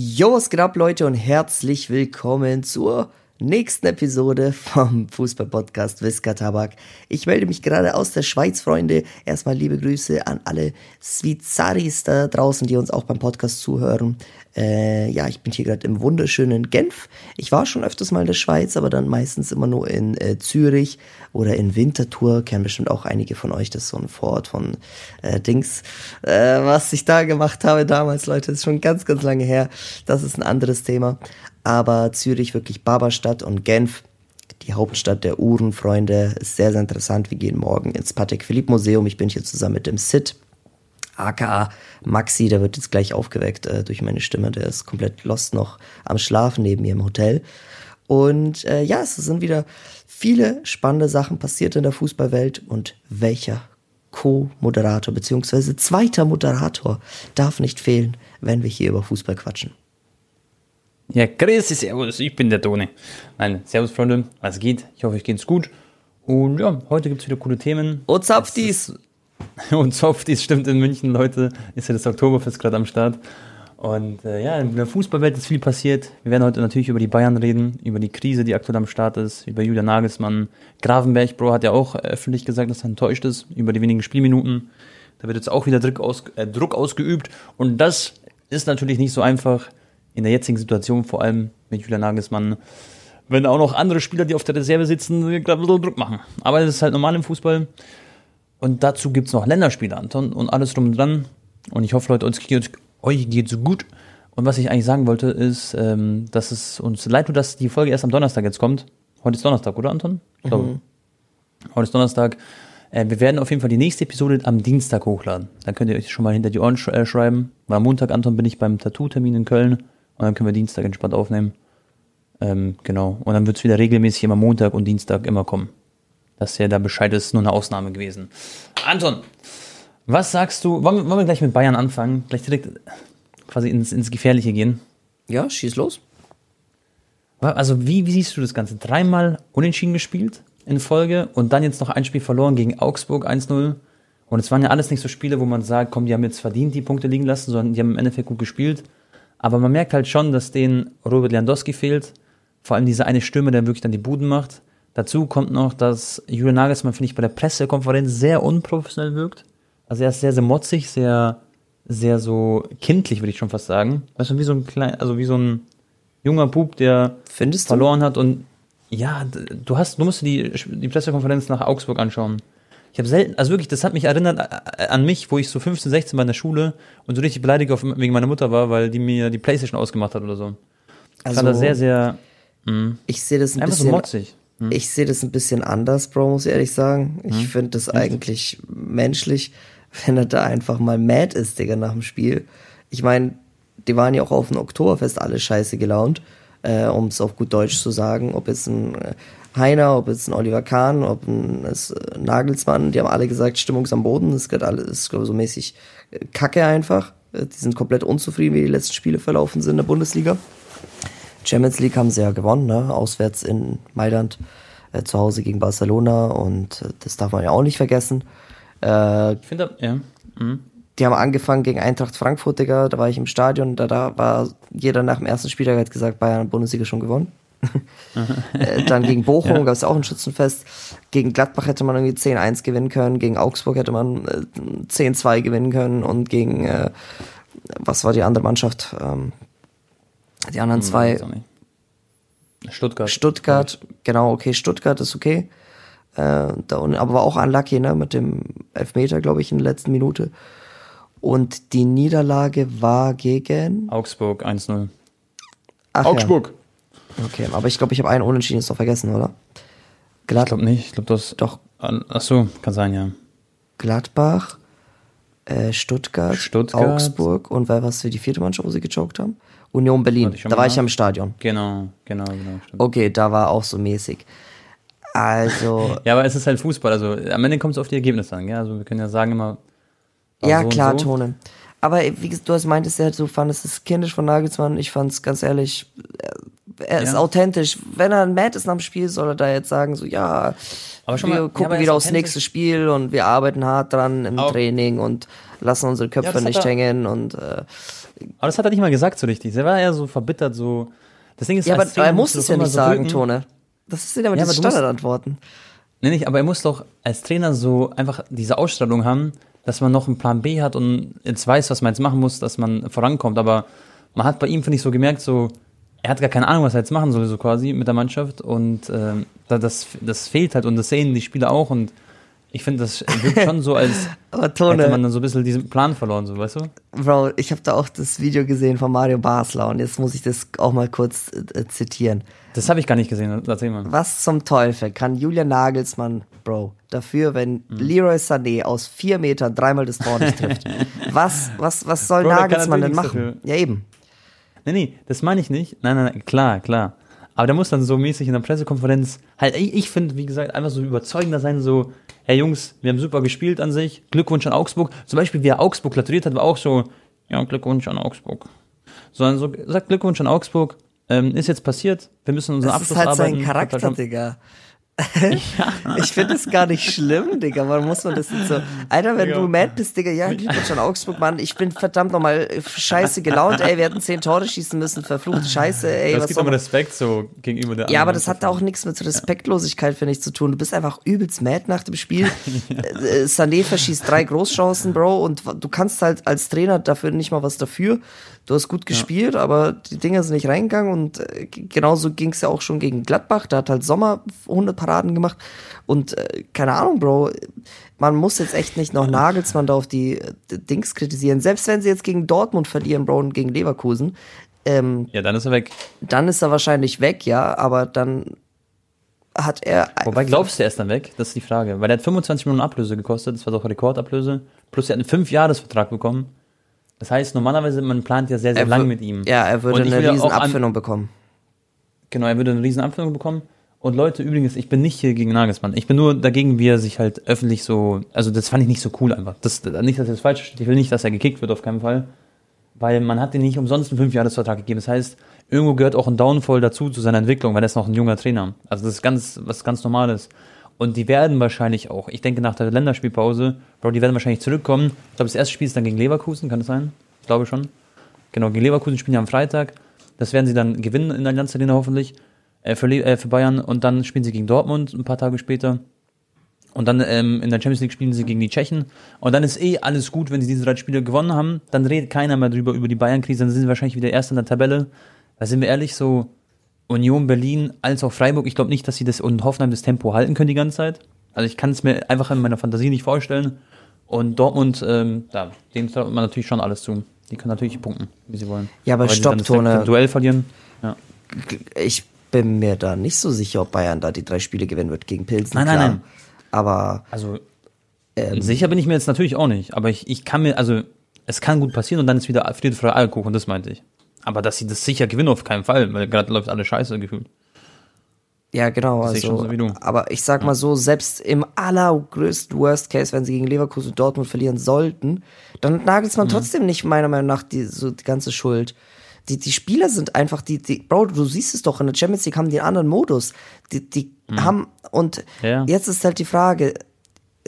Jo, was geht ab, Leute, und herzlich willkommen zur nächsten Episode vom Fußball-Podcast Visca Tabak. Ich melde mich gerade aus der Schweiz, Freunde. Erstmal liebe Grüße an alle Svizaris da draußen, die uns auch beim Podcast zuhören. Äh, ja, ich bin hier gerade im wunderschönen Genf. Ich war schon öfters mal in der Schweiz, aber dann meistens immer nur in äh, Zürich oder in Winterthur. Kennen bestimmt auch einige von euch. Das ist so ein Vorort von äh, Dings. Äh, was ich da gemacht habe damals, Leute, ist schon ganz, ganz lange her. Das ist ein anderes Thema aber Zürich wirklich Barberstadt und Genf, die Hauptstadt der Uhrenfreunde, ist sehr, sehr interessant. Wir gehen morgen ins Patek Philippe Museum. Ich bin hier zusammen mit dem Sid, aka Maxi, der wird jetzt gleich aufgeweckt äh, durch meine Stimme. Der ist komplett lost noch am Schlafen neben mir im Hotel. Und äh, ja, es sind wieder viele spannende Sachen passiert in der Fußballwelt und welcher Co-Moderator beziehungsweise zweiter Moderator darf nicht fehlen, wenn wir hier über Fußball quatschen. Ja, grüß dich, servus, ich bin der Toni. Nein, servus Freunde, was geht? Ich hoffe, euch geht's gut. Und ja, heute gibt's wieder coole Themen. Und Zapfdies! Und Softies, stimmt, in München, Leute, ist ja das Oktoberfest gerade am Start. Und äh, ja, in der Fußballwelt ist viel passiert. Wir werden heute natürlich über die Bayern reden, über die Krise, die aktuell am Start ist, über Julian Nagelsmann. Gravenberg, Bro, hat ja auch öffentlich gesagt, dass er enttäuscht ist über die wenigen Spielminuten. Da wird jetzt auch wieder Druck, aus, äh, Druck ausgeübt. Und das ist natürlich nicht so einfach in der jetzigen Situation, vor allem mit Julian Nagelsmann, wenn auch noch andere Spieler, die auf der Reserve sitzen, gerade ein bisschen Druck machen. Aber das ist halt normal im Fußball. Und dazu gibt es noch Länderspiele, Anton, und alles drum und dran. Und ich hoffe, Leute, uns geht, euch geht's gut. Und was ich eigentlich sagen wollte, ist, ähm, dass es uns leid tut, dass die Folge erst am Donnerstag jetzt kommt. Heute ist Donnerstag, oder Anton? Ich glaube. Mhm. Heute ist Donnerstag. Äh, wir werden auf jeden Fall die nächste Episode am Dienstag hochladen. Dann könnt ihr euch schon mal hinter die Ohren sch äh, schreiben. Weil am Montag, Anton, bin ich beim Tattoo-Termin in Köln. Und dann können wir Dienstag entspannt aufnehmen. Ähm, genau. Und dann wird es wieder regelmäßig immer Montag und Dienstag immer kommen. Dass ja da Bescheid ist, nur eine Ausnahme gewesen. Anton, was sagst du? Wollen, wollen wir gleich mit Bayern anfangen? Gleich direkt quasi ins, ins Gefährliche gehen? Ja, schieß los. Also, wie, wie siehst du das Ganze? Dreimal unentschieden gespielt in Folge und dann jetzt noch ein Spiel verloren gegen Augsburg 1-0. Und es waren ja alles nicht so Spiele, wo man sagt, komm, die haben jetzt verdient die Punkte liegen lassen, sondern die haben im Endeffekt gut gespielt. Aber man merkt halt schon, dass denen Robert Lewandowski fehlt. Vor allem dieser eine Stürmer, der wirklich dann die Buden macht. Dazu kommt noch, dass Julian Nagelsmann, finde ich, bei der Pressekonferenz sehr unprofessionell wirkt. Also er ist sehr, sehr motzig, sehr, sehr so kindlich, würde ich schon fast sagen. Weißt du, wie so ein klein, also wie so ein junger Bub, der Findest verloren du? hat und ja, du hast, du musst die, die Pressekonferenz nach Augsburg anschauen. Ich habe selten, also wirklich, das hat mich erinnert äh, an mich, wo ich so 15, 16 war in der Schule und so richtig beleidigt auf, wegen meiner Mutter war, weil die mir die Playstation ausgemacht hat oder so. Also, war das sehr, sehr. Mh, ich sehe das ein bisschen. So motzig. Hm. Ich sehe das ein bisschen anders, Bro, muss ich ehrlich sagen. Ich hm. finde das eigentlich menschlich, wenn er da einfach mal mad ist, Digga, nach dem Spiel. Ich meine, die waren ja auch auf dem Oktoberfest alle scheiße gelaunt, äh, um es auf gut Deutsch zu sagen. Ob jetzt ein äh, Heiner, ob jetzt ein Oliver Kahn, ob ein, ein Nagelsmann, die haben alle gesagt, Stimmung ist am Boden, das geht alles, ist glaube so mäßig äh, Kacke einfach. Äh, die sind komplett unzufrieden, wie die letzten Spiele verlaufen sind in der Bundesliga. Champions League haben sie ja gewonnen, ne? auswärts in Mailand, äh, zu Hause gegen Barcelona und äh, das darf man ja auch nicht vergessen. Äh, ich finde, ja. Mhm. Die haben angefangen gegen Eintracht Frankfurt, Digga, da war ich im Stadion, da, da war jeder nach dem ersten Spieltag hat gesagt, Bayern Bundesliga schon gewonnen. Äh, dann gegen Bochum ja. gab es auch ein Schützenfest. Gegen Gladbach hätte man irgendwie 10-1 gewinnen können. Gegen Augsburg hätte man äh, 10-2 gewinnen können. Und gegen, äh, was war die andere Mannschaft? Ähm, die anderen hm, zwei. Stuttgart. Stuttgart, genau, okay, Stuttgart ist okay. Äh, da, aber war auch unlucky, ne, mit dem Elfmeter, glaube ich, in der letzten Minute. Und die Niederlage war gegen Augsburg 1-0. Augsburg. Ja. Okay, aber ich glaube, ich habe einen Unentschieden jetzt noch vergessen, oder? Glad ich glaube nicht. Ich glaube, das. Doch. Ach so, kann sein, ja. Gladbach, äh, Stuttgart, Stuttgart, Augsburg und wer war es für die vierte Mannschaft, wo sie gechoked haben? Union Berlin. Da war ich ja im Stadion. Genau, genau, genau. Stimmt. Okay, da war auch so mäßig. Also. ja, aber es ist halt Fußball. Also am Ende kommt es auf die Ergebnisse an. Ja? Also wir können ja sagen immer. Ja, so klar, so. Tone. Aber wie du hast meintest ja, du fandest es kindisch von Nagelsmann. Ich fand es ganz ehrlich, er ist ja. authentisch. Wenn er mad ist nach dem Spiel, soll er da jetzt sagen, so, ja, wir mal, gucken ja, wieder aufs nächste Spiel und wir arbeiten hart dran im auch. Training und lassen unsere Köpfe ja, nicht hängen und äh, Aber das hat er nicht mal gesagt so richtig. Er war eher so verbittert, so. Das Ding ist, Ja, aber er muss es ja nicht so sagen, wirken. Tone. Das sind aber Ja, musst- Standardantworten. Nee, nicht, aber er muss doch als Trainer so einfach diese Ausstrahlung haben, dass man noch einen Plan B hat und jetzt weiß, was man jetzt machen muss, dass man vorankommt. Aber man hat bei ihm, finde ich, so gemerkt, so, er hat gar keine Ahnung, was er jetzt machen soll, so quasi mit der Mannschaft. Und ähm, da- das, das fehlt halt und das sehen die Spieler auch. Und ich finde, das wirkt schon so, als hätte man dann so ein bisschen diesen Plan verloren, so, weißt du? Bro, ich habe da auch das Video gesehen von Mario Basler und jetzt muss ich das auch mal kurz äh, zitieren. Das habe ich gar nicht gesehen, erzähl mal. Was zum Teufel kann Julian Nagelsmann, Bro, dafür, wenn Mhm. Leroy Sané aus vier Metern dreimal das Tor nicht trifft? was, was, was soll Bro, Nagelsmann denn machen? nichts Ja, eben. Nee, nee, das meine ich nicht. Nein, nein, nein, klar, klar. Aber der muss dann so mäßig in der Pressekonferenz, halt, ich, ich finde, wie gesagt, einfach so überzeugender sein, so, hey Jungs, wir haben super gespielt an sich, Glückwunsch an Augsburg. Zum Beispiel, wie er Augsburg gratuliert hat, war auch so, ja, Glückwunsch an Augsburg. Sondern so, sagt Glückwunsch an Augsburg, ähm, ist jetzt passiert, wir müssen unseren Das ist Abschluss halt sein arbeiten. Charakter, Digga. Ich finde es gar nicht schlimm, Digga. Man muss man das jetzt so. Alter, wenn Digga. du mad bist, Digga, ja, Glückwunsch an Augsburg, Mann. Ich bin verdammt nochmal scheiße gelaunt, ey. Wir hätten zehn Tore schießen müssen. Verfluchte Scheiße, ey. Das Was gibt aber Respekt so gegenüber der ja, aber das hat auch nichts mit Respektlosigkeit, finde ich, zu tun. Du bist einfach übelst mad nach dem Spiel. Äh, Sané verschießt drei Großchancen, Bro, und du kannst halt als Trainer dafür nicht mal was dafür. Du hast gut gespielt, aber die Dinger sind nicht reingegangen und äh, genauso ging es ja auch schon gegen Gladbach. Da hat halt Sommer 100 Paraden gemacht und äh, keine Ahnung, Bro. Man muss jetzt echt nicht noch Nagelsmann da auf die äh, Dings kritisieren. Selbst wenn sie jetzt gegen Dortmund verlieren, Bro, und gegen Leverkusen, ähm, Ja, dann ist er weg. dann ist er wahrscheinlich weg, ja, aber dann hat er. Wobei glaubst du, er ist dann weg? Das ist die Frage. Weil er hat 25 Millionen Ablöse gekostet, das war doch Rekordablöse. Plus er hat einen 5-Jahres-Vertrag bekommen. Das heißt, normalerweise, man plant ja sehr, sehr er lang mit ihm. Ja, er würde eine riesen Abfindung bekommen. Genau, er würde eine riesen Abfindung bekommen. Und Leute, übrigens, ich bin nicht hier gegen Nagelsmann. Ich bin nur dagegen, wie er sich halt öffentlich so, also das fand ich nicht so cool einfach. Das, nicht, dass er das falsch versteht. Ich will nicht, dass er gekickt wird, auf keinen Fall. Weil man hat ihm nicht umsonst einen 5-Jahres-Vertrag gegeben. Das heißt, irgendwo gehört auch ein Downfall dazu, zu seiner Entwicklung, weil er ist noch ein junger Trainer. Also das ist ganz, was ganz Normales. Und die werden wahrscheinlich auch, ich denke nach der Länderspielpause, Bro, die werden wahrscheinlich zurückkommen. Ich glaube, das erste Spiel ist dann gegen Leverkusen, kann das sein? Ich glaube schon. Genau, gegen Leverkusen spielen ja am Freitag. Das werden sie dann gewinnen in der Allianz hoffentlich äh, für, äh, für Bayern. Und dann spielen sie gegen Dortmund ein paar Tage später. Und dann ähm, in der Champions League spielen sie gegen die Tschechen. Und dann ist eh alles gut, wenn sie diese drei Spiele gewonnen haben. Dann redet keiner mehr drüber, über die Bayern-Krise. Dann sind sie wahrscheinlich wieder erst in der Tabelle. Da sind wir ehrlich, so Union Berlin als auch Freiburg. Ich glaube nicht, dass sie das und Hoffenheim das Tempo halten können die ganze Zeit. Also ich kann es mir einfach in meiner Fantasie nicht vorstellen. Und Dortmund, ähm, da, denen traut man natürlich schon alles zu. Die können natürlich punkten, wie sie wollen. Ja, aber Weil die stopp, dann das Tone. Duell verlieren. Ja. Ich bin mir da nicht so sicher, ob Bayern da die drei Spiele gewinnen wird gegen Pilsen. Nein, nein, klar. nein. Aber Also Ähm. sicher bin ich mir jetzt natürlich auch nicht, aber ich, ich kann mir, also es kann gut passieren und dann ist wieder Friede für Eierkuchen, das meinte ich. Aber dass sie das sicher gewinnen, auf keinen Fall, weil gerade läuft alles scheiße gefühlt. ja, genau. Das Also, so aber ich sag mal so, selbst im allergrößten Worst Case, wenn sie gegen Leverkusen und Dortmund verlieren sollten, dann hat Mhm. Nagelsmann trotzdem nicht meiner Meinung nach die, so die ganze Schuld. Die, die Spieler sind einfach, die, die, Bro, du siehst es doch, in der Champions League haben die einen anderen Modus. Die, die haben, und Mhm. Ja. jetzt ist halt die Frage,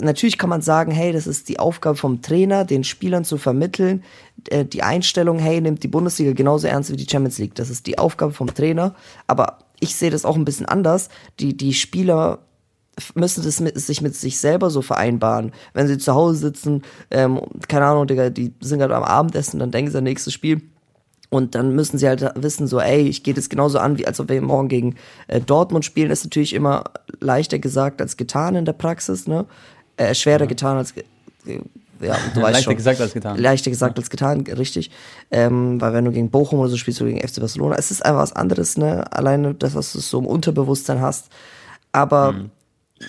natürlich kann man sagen, hey, das ist die Aufgabe vom Trainer, den Spielern zu vermitteln, äh, die Einstellung, hey, nimmt die Bundesliga genauso ernst wie die Champions League. Das ist die Aufgabe vom Trainer. Aber ich sehe das auch ein bisschen anders. Die, die Spieler müssen das mit, sich mit sich selber so vereinbaren. Wenn sie zu Hause sitzen, ähm, keine Ahnung, Digga, die sind gerade am Abendessen, dann denken sie an nächstes Spiel. Und dann müssen sie halt wissen, so, ey, ich gehe das genauso an, wie als ob wir morgen gegen äh, Dortmund spielen. Das ist natürlich immer leichter gesagt als getan in der Praxis, ne? Äh, schwerer getan als ge ja, du weißt Leichter schon. gesagt als getan. Leichter gesagt als getan, richtig. Ähm, weil wenn du gegen Bochum oder so spielst oder gegen FC Barcelona, es ist einfach was anderes, ne? Alleine das, was du so im Unterbewusstsein hast. Aber Mhm.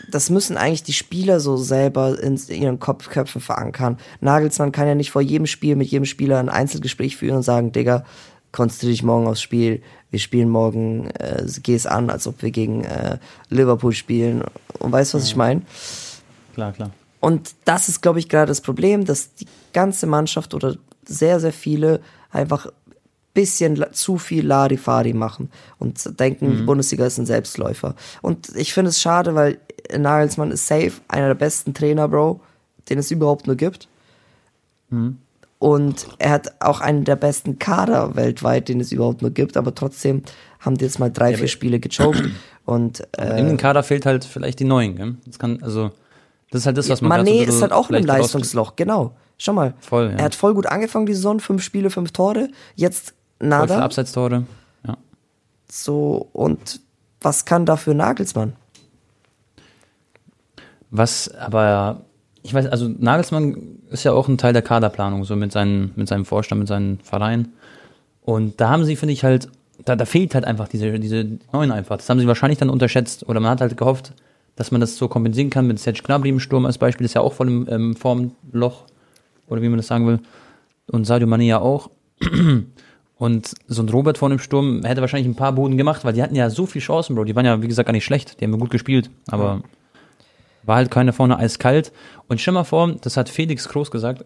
das müssen eigentlich die Spieler so selber in ihren Kopfköpfen verankern. Nagelsmann kann ja nicht vor jedem Spiel mit jedem Spieler ein Einzelgespräch führen und sagen, Digga, konzentriere dich morgen aufs Spiel. Wir spielen morgen, äh, geh es an, als ob wir gegen äh, Liverpool spielen. Und weißt du, was ich meine? Klar, klar. Und das ist, glaube ich, gerade das Problem, dass die ganze Mannschaft oder sehr, sehr viele einfach bisschen la- zu viel Larifari machen und denken, die Bundesliga ist ein Selbstläufer. Und ich finde es schade, weil Nagelsmann ist safe, einer der besten Trainer, Bro, den es überhaupt nur gibt. Und er hat auch einen der besten Kader weltweit, den es überhaupt nur gibt, aber trotzdem haben die jetzt mal drei, Ja, vier Spiele gechoked. Und In äh, dem Kader fehlt halt vielleicht die Neuen, gell? Das kann, also, das ist halt das, was man Mané ist halt auch in einem Leistungsloch, genau. Schau mal. Voll, ja. Er hat voll gut angefangen, die Saison, fünf Spiele, fünf Tore. Jetzt raus- Voll nada. Abseitstore. Ja. So, und was kann dafür Nagelsmann? Was aber, ich weiß, also Nagelsmann ist ja auch ein Teil der Kaderplanung, so mit, seinen, mit seinem Vorstand, mit seinem Verein. Und da haben sie, finde ich, halt, da, da fehlt halt einfach diese, diese Neuen einfach. Das haben sie wahrscheinlich dann unterschätzt. Oder man hat halt gehofft, dass man das so kompensieren kann mit Serge Gnabry im Sturm als Beispiel. ist ja auch voll im ähm, Formloch. Oder wie man das sagen will. Und Sadio Mané ja auch. Und so ein Robert vorne im Sturm hätte wahrscheinlich ein paar Boden gemacht, weil die hatten ja so viel Chancen, Bro. Die waren ja, wie gesagt, gar nicht schlecht. Die haben ja gut gespielt. Aber war halt keiner vorne eiskalt. Und stell mal vor, das hat Felix Groß gesagt,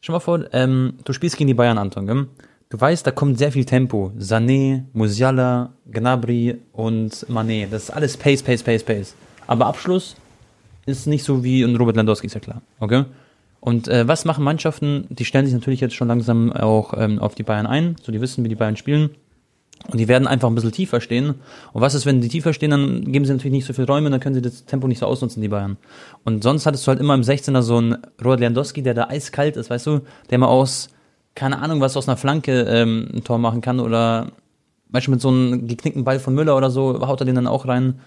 stell mal vor, ähm, du spielst gegen die Bayern, Anton, gell? Du weißt, da kommt sehr viel Tempo. Sané, Musiala, Gnabry und Mané. Das ist alles Pace, Pace, Pace, Pace. Aber Abschluss ist nicht so wie ein Robert Landowski, ist ja klar. Okay? Und äh, was machen Mannschaften? Die stellen sich natürlich jetzt schon langsam auch ähm, auf die Bayern ein. So, die wissen, wie die Bayern spielen. Und die werden einfach ein bisschen tiefer stehen. Und was ist, wenn die tiefer stehen, dann geben sie natürlich nicht so viel Räume, dann können sie das Tempo nicht so ausnutzen, die Bayern. Und sonst hattest du halt immer im 16er so einen Robert Lewandowski, der da eiskalt ist, weißt du, der mal aus, keine Ahnung, was aus einer Flanke ähm, ein Tor machen kann oder manchmal mit so einem geknickten Ball von Müller oder so, haut er den dann auch rein.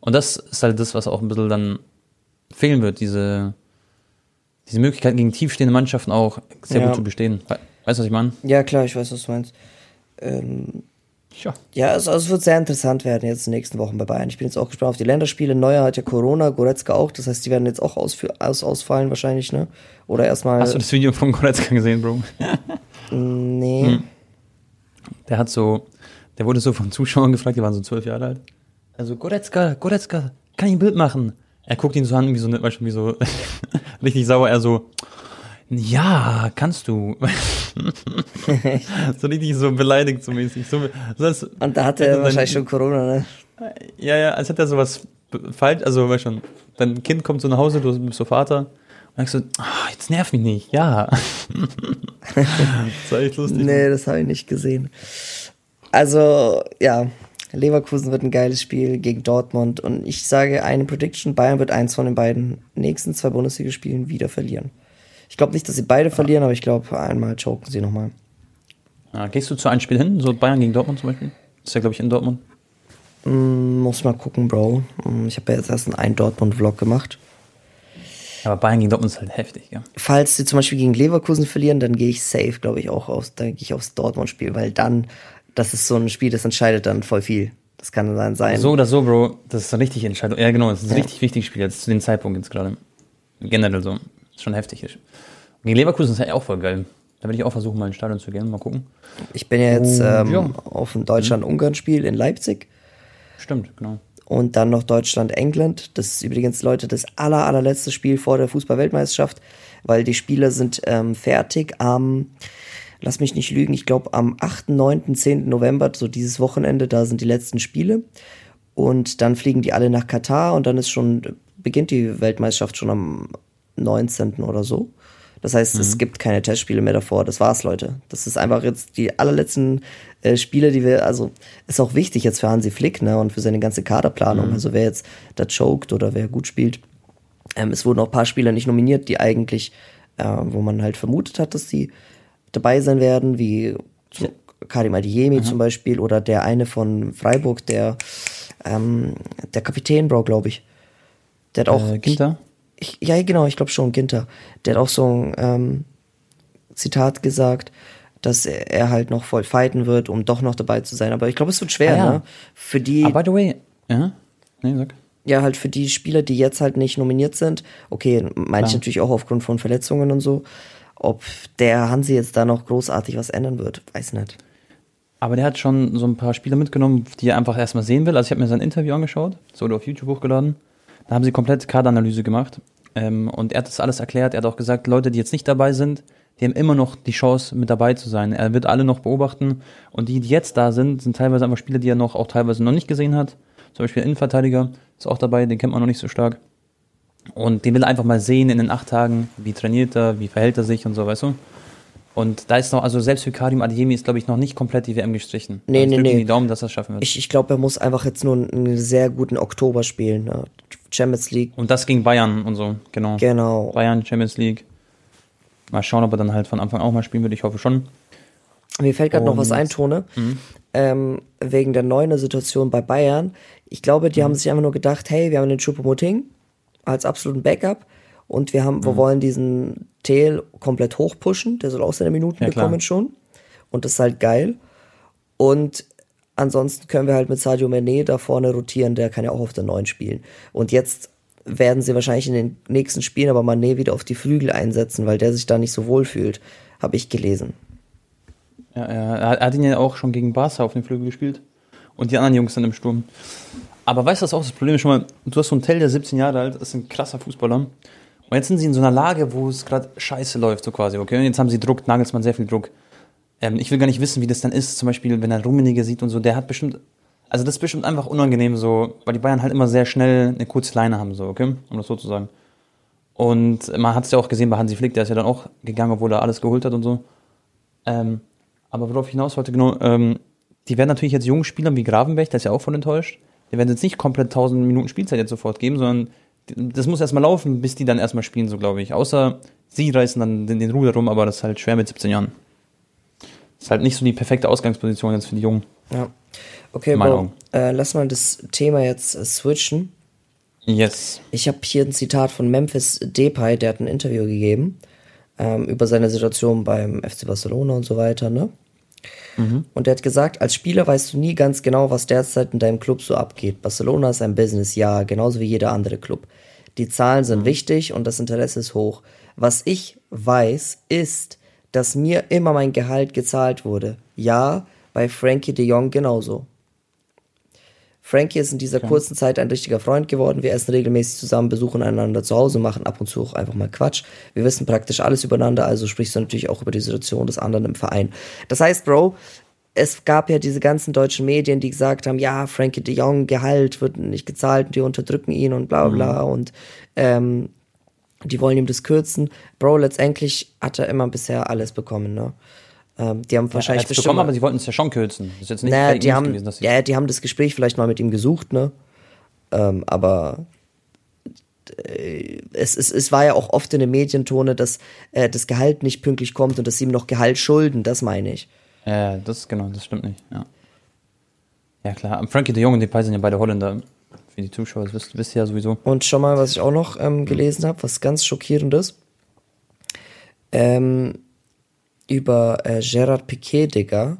Und das ist halt das, was auch ein bisschen dann fehlen wird, diese, diese Möglichkeit gegen tiefstehende Mannschaften auch sehr Ja. gut zu bestehen. We- Weißt du, was ich meine? Ja, klar, ich weiß, was du meinst. Ähm, Ja. ja, also, also es wird sehr interessant werden jetzt in den nächsten Wochen bei Bayern. Ich bin jetzt auch gespannt auf die Länderspiele. Neuer hat ja Corona, Goretzka auch. Das heißt, die werden jetzt auch ausfü- aus, ausfallen wahrscheinlich, ne? Oder erstmal. Hast du das Video von Goretzka gesehen, Bro? Nee. Hm. Der hat so, der wurde so von Zuschauern gefragt, die waren so zwölf Jahre alt. Also, Goretzka, Goretzka, kann ich ein Bild machen? Er guckt ihn so an, wie so, ne- du, wie so, richtig sauer, er so, ja, kannst du. so richtig so beleidigt, so mäßig. So, so als, Und da hatte er dann- wahrscheinlich schon Corona, ne? ja, ja, als hätte er sowas falsch, also, weißt schon, dein Kind kommt so nach Hause, du bist so Vater, und ich so, ah, jetzt nerv mich nicht, ja. das war echt lustig. Nee, das habe ich nicht gesehen. Also, ja, Leverkusen wird ein geiles Spiel gegen Dortmund und ich sage eine Prediction, Bayern wird eins von den beiden nächsten zwei Bundesligaspielen wieder verlieren. Ich glaube nicht, dass sie beide verlieren, aber ich glaube, einmal choken sie nochmal. Ja, gehst du zu einem Spiel hin, so Bayern gegen Dortmund zum Beispiel? Ist ja, glaube ich, in Dortmund. Mm, muss mal gucken, Bro. Mm, Ich habe ja jetzt erst einen Dortmund-Vlog gemacht. Aber Bayern gegen Dortmund ist halt heftig, ja. Falls sie zum Beispiel gegen Leverkusen verlieren, dann gehe ich safe, glaube ich, auch aus, dann gehe ich aufs Dortmund-Spiel, weil dann, das ist so ein Spiel, das entscheidet dann voll viel. Das kann dann sein. So oder so, Bro, das ist eine richtige Entscheidung. Ja, genau, das ist ein richtig wichtiges Spiel jetzt zu dem Zeitpunkt jetzt gerade. Generell so. Ist schon heftig. Gegen Leverkusen ist ja auch voll geil. Da würde ich auch versuchen, mal ins Stadion zu gehen. Mal gucken. Ich bin ja jetzt ähm, ja. auf ein Deutschland-Ungarn-Spiel in Leipzig Stimmt, genau. und dann noch Deutschland-England. Das ist übrigens, Leute, das aller, allerletzte Spiel vor der Fußball-Weltmeisterschaft, weil die Spieler sind ähm, fertig am, lass mich nicht lügen, ich glaube am 8., 9., 10. November, so dieses Wochenende, da sind die letzten Spiele. Und dann fliegen die alle nach Katar und dann ist schon, beginnt die Weltmeisterschaft schon am 19. oder so. Das heißt, es gibt keine Testspiele mehr davor. Das war's, Leute. Das ist einfach jetzt die allerletzten äh, Spiele, die wir, also ist auch wichtig jetzt für Hansi Flick, ne, und für seine ganze Kaderplanung. Also wer jetzt da choked oder wer gut spielt. Ähm, es wurden auch ein paar Spieler nicht nominiert, die eigentlich, äh, wo man halt vermutet hat, dass die dabei sein werden, wie so Karim Adiemi zum Beispiel oder der eine von Freiburg, der ähm, der Kapitän, Bro, glaube ich. Der hat auch Äh, Ginter? ich, ja, genau, ich glaube schon, Ginter. Der hat auch so ein ähm, Zitat gesagt, dass er, er halt noch voll fighten wird, um doch noch dabei zu sein. Aber ich glaube, es wird schwer, Ah, ja. ne? Für die, Ah, by the way, ja? Nee, sag. ja, halt für die Spieler, die jetzt halt nicht nominiert sind. Okay, meine ich natürlich auch aufgrund von Verletzungen und so. Ob der Hansi jetzt da noch großartig was ändern wird, weiß nicht. Aber der hat schon so ein paar Spiele mitgenommen, die er einfach erstmal sehen will. Also ich habe mir sein Interview angeschaut, es wurde auf YouTube hochgeladen. Da haben sie komplett Kaderanalyse gemacht. Ähm, und er hat das alles erklärt. Er hat auch gesagt, Leute, die jetzt nicht dabei sind, die haben immer noch die Chance, mit dabei zu sein. Er wird alle noch beobachten. Und die, die jetzt da sind, sind teilweise einfach Spieler, die er noch auch teilweise noch nicht gesehen hat. Zum Beispiel Innenverteidiger ist auch dabei, den kennt man noch nicht so stark. Und den will er einfach mal sehen in den acht Tagen, wie trainiert er, wie verhält er sich und so, weißt du? Und da ist noch, also selbst für Karim Adeyemi ist, glaube ich, noch nicht komplett die WM gestrichen. Nee, also nee, nee. die Daumen, dass er es schaffen wird. Ich, ich glaube, er muss einfach jetzt nur einen sehr guten Oktober spielen. Ne? Champions League. und das gegen Bayern und so, genau. Genau. Bayern, Champions League. Mal schauen, ob er dann halt von Anfang auch mal spielen wird. Ich hoffe schon. Mir fällt gerade noch was ein, Tone. Mhm. Ähm, wegen der neuen Situation bei Bayern. Ich glaube, Mhm. die haben sich einfach nur gedacht, hey, wir haben den Choupo-Moting als absoluten Backup und wir Mhm. haben, wir wollen diesen Tel komplett hochpushen. Der soll auch seine Minuten Ja, klar. bekommen schon. Und das ist halt geil. Und ansonsten können wir halt mit Sadio Mané da vorne rotieren, der kann ja auch auf der 9 spielen. Und jetzt werden sie wahrscheinlich in den nächsten Spielen aber Mané wieder auf die Flügel einsetzen, weil der sich da nicht so wohl fühlt. Habe ich gelesen. Ja, er, er hat ihn ja auch schon gegen Barca auf den Flügel gespielt. Und die anderen Jungs sind im Sturm. Aber weißt du, was auch das Problem ist? Schon mal, du hast so einen Tell, der 17 Jahre alt ist, ein krasser Fußballer. Und jetzt sind sie in so einer Lage, wo es gerade scheiße läuft, so quasi, okay? Und jetzt haben sie Druck, Nagelsmann sehr viel Druck. Ähm, ich will gar nicht wissen, wie das dann ist, zum Beispiel, wenn er Rummenigge sieht und so, der hat bestimmt, also das ist bestimmt einfach unangenehm, so, weil die Bayern halt immer sehr schnell eine kurze Leine haben, so, okay? Um das so zu sagen. Und man hat es ja auch gesehen bei Hansi Flick, der ist ja dann auch gegangen, obwohl er alles geholt hat und so. Ähm, aber worauf ich hinaus wollte, genau, ähm, die werden natürlich jetzt jungen Spielern wie Gravenberg, der ist ja auch voll enttäuscht, die werden jetzt nicht komplett 1000 Minuten Spielzeit jetzt sofort geben, sondern das muss erstmal laufen, bis die dann erstmal spielen, so glaube ich. Außer sie reißen dann den, den Ruder rum, aber das ist halt schwer mit 17 Jahren. Das ist halt nicht so die perfekte Ausgangsposition jetzt für die Jungen. Ja. Okay, Bro, äh, lass mal das Thema jetzt äh, switchen. Yes. Ich habe hier ein Zitat von Memphis Depay, der hat ein Interview gegeben ähm, über seine Situation beim FC Barcelona und so weiter, ne? Und er hat gesagt, als Spieler weißt du nie ganz genau, was derzeit in deinem Club so abgeht. Barcelona ist ein Business, ja, genauso wie jeder andere Club. Die Zahlen sind wichtig und das Interesse ist hoch. Was ich weiß, ist, dass mir immer mein Gehalt gezahlt wurde. Ja, bei Frankie de Jong genauso. Frankie ist in dieser kurzen Zeit ein richtiger Freund geworden. Wir essen regelmäßig zusammen, besuchen einander zu Hause, machen ab und zu auch einfach mal Quatsch. Wir wissen praktisch alles übereinander, also sprichst du natürlich auch über die Situation des anderen im Verein. Das heißt, Bro, es gab ja diese ganzen deutschen Medien, die gesagt haben, ja, Frankie de Jong, Gehalt wird nicht gezahlt, die unterdrücken ihn und bla bla und ähm, die wollen ihm das kürzen. Bro, letztendlich hat er immer bisher alles bekommen, ne? Ähm, die haben wahrscheinlich Wahrscheinlich bekommen, aber sie wollten es ja schon kürzen. Das ist jetzt nicht naja, die haben, gewesen, dass sie ja, die haben das Gespräch vielleicht mal mit ihm gesucht, ne? Ähm, aber äh, es, es, es war ja auch oft in den Medientone, dass äh, das Gehalt nicht pünktlich kommt und dass sie ihm noch Gehalt schulden, das meine ich. Ja, das genau, das stimmt nicht, ja. Ja klar, Frankie de Jong und Depay sind ja beide Holländer. Für die Zuschauer, das wisst, wisst ihr ja sowieso. Und schon mal, was ich auch noch ähm, gelesen habe, was ganz schockierendes. Ähm, über äh, Gerard Piquet, Digga.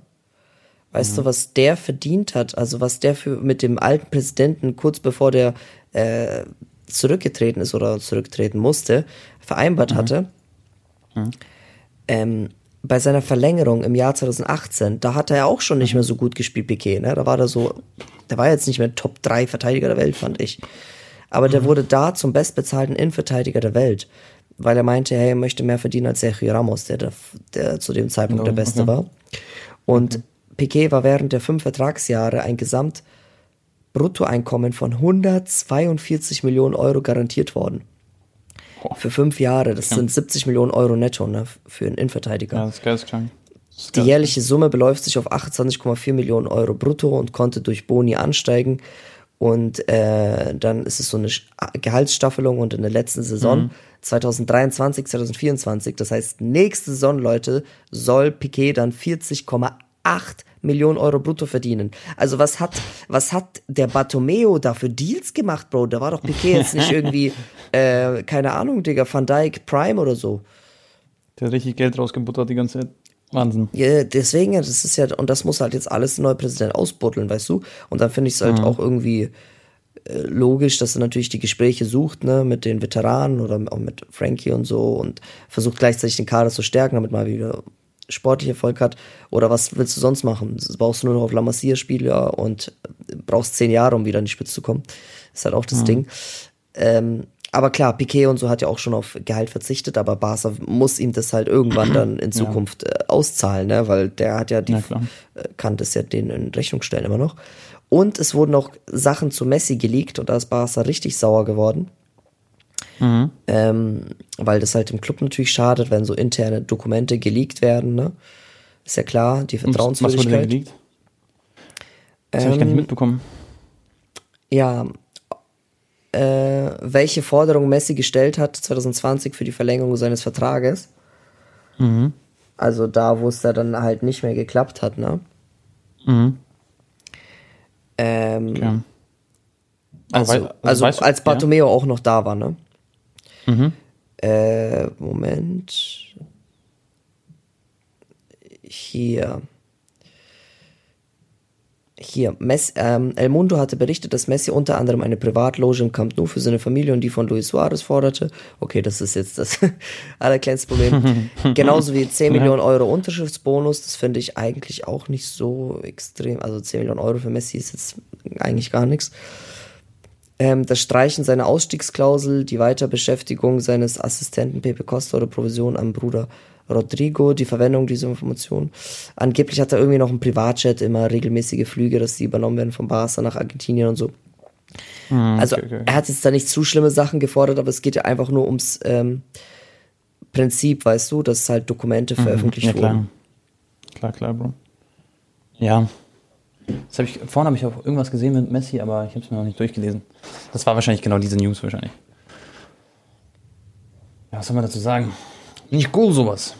Weißt du, was der verdient hat? Also was der für mit dem alten Präsidenten kurz bevor der äh, zurückgetreten ist oder zurücktreten musste, vereinbart hatte. Ähm, bei seiner Verlängerung im Jahr 2018, da hat er ja auch schon nicht mehr so gut gespielt, Piquet, ne? Da war er so, der war jetzt nicht mehr Top 3 Verteidiger der Welt, fand ich. Aber der wurde da zum bestbezahlten Innenverteidiger der Welt, weil er meinte, hey, er möchte mehr verdienen als Sergio Ramos, der, der, der zu dem Zeitpunkt der Beste war. Und Piquet war während der fünf Vertragsjahre ein Gesamtbruttoeinkommen von 142 Millionen Euro garantiert worden. Für fünf Jahre, das sind 70 Millionen Euro netto ne, für einen Innenverteidiger. Ja, das ist ist Die jährliche Summe beläuft sich auf 28,4 Millionen Euro brutto und konnte durch Boni ansteigen. Und äh, dann ist es so eine Gehaltsstaffelung und in der letzten Saison 2023, 2024, das heißt nächste Saison, Leute, soll Piquet dann 40,8 Millionen Euro brutto verdienen. Also was hat, was hat der Bartomeo da für Deals gemacht, Bro? Da war doch Piquet jetzt nicht irgendwie, äh, keine Ahnung, Digga, Van Dyke Prime oder so. Der hat richtig Geld rausgebuttert die ganze Zeit. Wahnsinn. Ja, deswegen, das ist ja, und das muss halt jetzt alles der neue Präsident ausbuddeln, weißt du? Und dann finde ich es halt auch irgendwie äh, logisch, dass er natürlich die Gespräche sucht, ne, mit den Veteranen oder auch mit Frankie und so und versucht gleichzeitig den Kader zu stärken, damit man wieder sportlich Erfolg hat. Oder was willst du sonst machen? Brauchst du nur noch auf La Masia Spieler und brauchst zehn Jahre, um wieder in die Spitze zu kommen. ist halt auch das Ding. Ähm, aber klar, Piquet und so hat ja auch schon auf Gehalt verzichtet, aber Barca muss ihm das halt irgendwann dann in Zukunft äh, auszahlen, ne? weil der hat ja die, Ja, kann das ja denen in Rechnung stellen immer noch. Und es wurden noch Sachen zu Messi geleakt und da ist Barca richtig sauer geworden. Mhm. Ähm, weil das halt dem Club natürlich schadet, wenn so interne Dokumente geleakt werden. Ne? Ist ja klar, die Vertrauenswürdigkeit. Was wurde denn geleakt? Das ähm, habe ich gar nicht mitbekommen. Ja, äh, welche Forderung Messi gestellt hat 2020 für die Verlängerung seines Vertrages. Mhm. Also da, wo es da dann halt nicht mehr geklappt hat, ne? Mhm. Ähm, okay. Also, weißt, also, also als Bartomeo ja? auch noch da war, ne? Mhm. Äh, Moment. Hier. Hier, Messi, ähm, El Mundo hatte berichtet, dass Messi unter anderem eine Privatloge im Camp Nou für seine Familie und die von Luis Suarez forderte. Okay, das ist jetzt das allerkleinste Problem. Genauso wie 10 Millionen Euro Unterschriftsbonus, das finde ich eigentlich auch nicht so extrem. Also 10 Millionen Euro für Messi ist jetzt eigentlich gar nichts. Ähm, das Streichen seiner Ausstiegsklausel, die Weiterbeschäftigung seines Assistenten Pepe Costa oder Provision am Bruder Rodrigo, die Verwendung dieser Information. Angeblich hat er irgendwie noch einen Privatjet, immer regelmäßige Flüge, dass die übernommen werden von Barca nach Argentinien und so. Mm, also okay, okay. er hat jetzt da nicht zu schlimme Sachen gefordert, aber es geht ja einfach nur ums ähm, Prinzip, weißt du, dass halt Dokumente mhm, veröffentlicht ja, klar. wurden. Klar, klar, Bro. Ja. Das hab ich, vorhin habe ich auch irgendwas gesehen mit Messi, aber ich habe es mir noch nicht durchgelesen. Das war wahrscheinlich genau diese News wahrscheinlich. Ja, was soll man dazu sagen? Nicht cool sowas.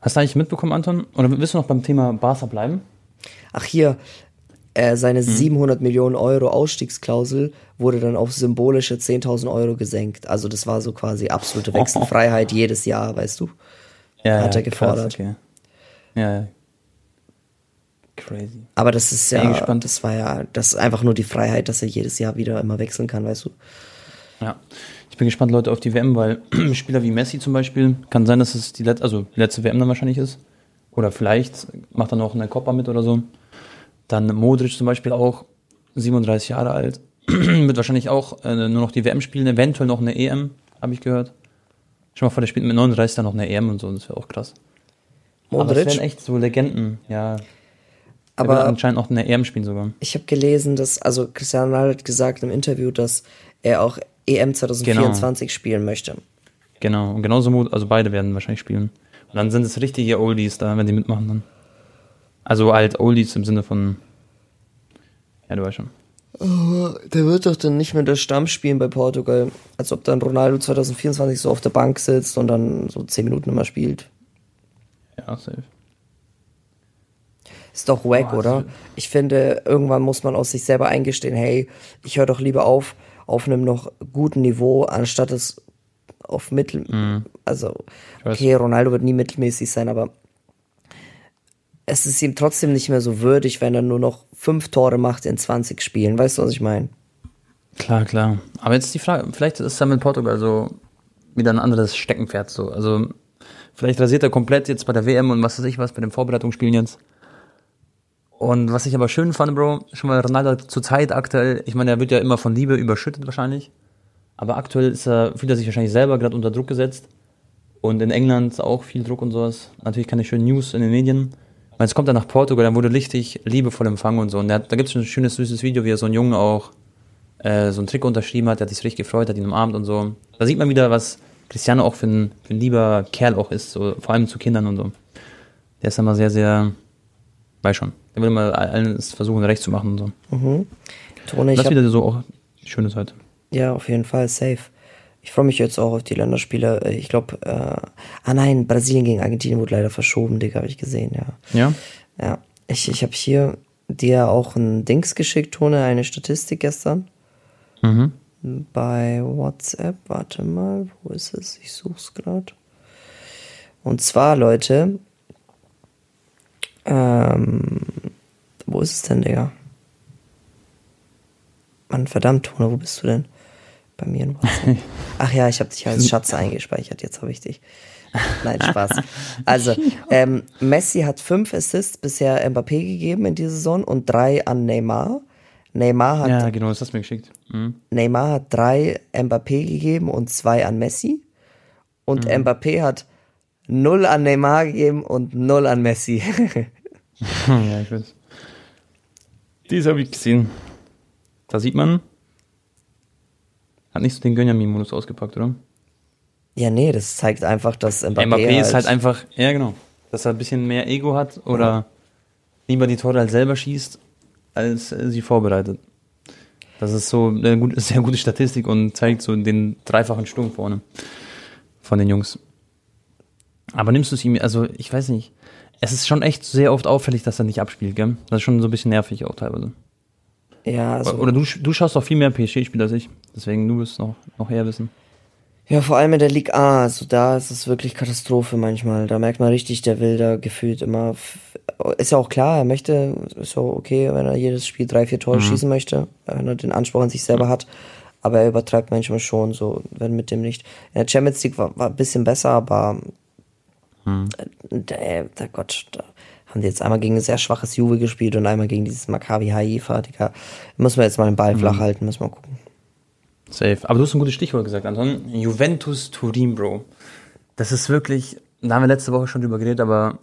Hast du eigentlich mitbekommen, Anton? Oder willst du noch beim Thema Barca bleiben? Ach hier, äh, seine hm. 700 Millionen Euro Ausstiegsklausel wurde dann auf symbolische 10.000 Euro gesenkt. Also das war so quasi absolute Wechselfreiheit oh. jedes Jahr, weißt du? Ja, Hat ja, er gefordert. Krass, okay. Ja, ja. Crazy. Aber das ist ja, das war ja, das ist einfach nur die Freiheit, dass er jedes Jahr wieder immer wechseln kann, weißt du? Ja. Ich bin gespannt, Leute, auf die WM, weil Spieler wie Messi zum Beispiel, kann sein, dass es die, Let also die letzte WM dann wahrscheinlich ist. Oder vielleicht macht er noch eine Copa mit oder so. Dann Modric zum Beispiel auch, 37 Jahre alt. wird wahrscheinlich auch äh, nur noch die WM spielen, eventuell noch eine EM, habe ich gehört. Schon mal vor, der spielt mit 39 dann noch eine EM und so, das wäre auch krass. Modric? Aber das wären echt so Legenden, ja. Aber anscheinend auch eine EM spielen sogar. Ich habe gelesen, dass, also Cristiano Ronaldo hat gesagt im Interview, dass er auch EM 2024 genau. spielen möchte. Genau, und genauso, also beide werden wahrscheinlich spielen. Und dann sind es richtige Oldies da, wenn die mitmachen dann. Also halt Oldies im Sinne von, ja, du weißt schon. Oh, der wird doch dann nicht mehr der Stamm spielen bei Portugal. Als ob dann Ronaldo 2024 so auf der Bank sitzt und dann so 10 Minuten immer spielt. Ja, safe. Ist doch wack, oh, oder? Ich finde, irgendwann muss man aus sich selber eingestehen, hey, ich höre doch lieber auf, auf einem noch guten Niveau, anstatt es auf Mittel, mhm. also, okay, Ronaldo wird nie mittelmäßig sein, aber es ist ihm trotzdem nicht mehr so würdig, wenn er nur noch fünf Tore macht in 20 Spielen. Weißt du, was ich meine? Klar, klar. Aber jetzt die Frage, vielleicht ist er mit Portugal so wieder ein anderes Steckenpferd so. Also, vielleicht rasiert er komplett jetzt bei der WM und was weiß ich was, bei den Vorbereitungsspielen jetzt. Und was ich aber schön fand, Bro, schon mal Ronaldo zur Zeit aktuell, ich meine, er wird ja immer von Liebe überschüttet wahrscheinlich. Aber aktuell ist er, fühlt er sich wahrscheinlich selber gerade unter Druck gesetzt. Und in England auch viel Druck und sowas. Natürlich keine schönen News in den Medien. Und jetzt kommt er nach Portugal, dann wurde richtig liebevoll empfangen und so. Und hat, da gibt es ein schönes, süßes Video, wie er so einen Jungen auch äh, so einen Trick unterschrieben hat, der hat sich richtig gefreut, hat ihn umarmt und so. Da sieht man wieder, was Cristiano auch für ein, für ein lieber Kerl auch ist, so, vor allem zu Kindern und so. Der ist immer sehr, sehr, weiß schon. Der will immer alles versuchen, recht zu machen und so. Mhm. Tone, das ist wieder so auch schöne Seite. Ja, auf jeden Fall, safe. Ich freue mich jetzt auch auf die Länderspiele. Ich glaube, äh, ah nein, Brasilien gegen Argentinien wurde leider verschoben, Digga, habe ich gesehen, ja. Ja? Ja. Ich, ich habe hier dir auch ein Dings geschickt, Tone, eine Statistik gestern. Mhm. Bei WhatsApp, warte mal, wo ist es? Ich suche es gerade. Und zwar, Leute, ähm, wo ist es denn, Digga? Mann, verdammt, Tona, wo bist du denn? Bei mir in WhatsApp. Ach ja, ich habe dich als Schatz eingespeichert, jetzt habe ich dich. Nein, Spaß. Also, ähm, Messi hat fünf Assists bisher Mbappé gegeben in dieser Saison und drei an Neymar. Neymar hat. Ja, genau, das hast du mir geschickt. Mhm. Neymar hat drei Mbappé gegeben und zwei an Messi. Und mhm. Mbappé hat null an Neymar gegeben und null an Messi. ja, ich weiß. Dies habe ich gesehen. Da sieht man, Hat nicht so den Gönjamin-Modus ausgepackt, oder? Ja, nee, das zeigt einfach, dass Mbappé, Mbappé ist halt einfach, ja genau, dass er ein bisschen mehr Ego hat oder ja. lieber die Tore halt selber schießt, als äh, sie vorbereitet. Das ist so eine sehr gute Statistik und zeigt so den dreifachen Sturm vorne von den Jungs. Aber nimmst du es ihm, also ich weiß nicht, es ist schon echt sehr oft auffällig, dass er nicht abspielt, gell? Das ist schon so ein bisschen nervig auch teilweise. Ja, also Oder du, du schaust auch viel mehr PSG-Spiele als ich, deswegen du wirst noch, noch eher wissen. Ja, vor allem in der Liga A, also da ist es wirklich Katastrophe manchmal. Da merkt man richtig, der will da gefühlt immer. Ist ja auch klar, er möchte, ist auch okay, wenn er jedes Spiel drei, vier Tore mhm. schießen möchte, wenn er den Anspruch an sich selber hat. Aber er übertreibt manchmal schon, so, wenn mit dem nicht. In der Champions League war, war ein bisschen besser, aber mhm. der, der Gott, da haben die jetzt einmal gegen ein sehr schwaches Juve gespielt und einmal gegen dieses Maccabi Haifa, Digga. Muss man jetzt mal den Ball mhm. flach halten, müssen wir gucken. Safe. Aber du hast ein gutes Stichwort gesagt, Anton. Juventus Turin, Bro. Das ist wirklich, da haben wir letzte Woche schon drüber geredet, aber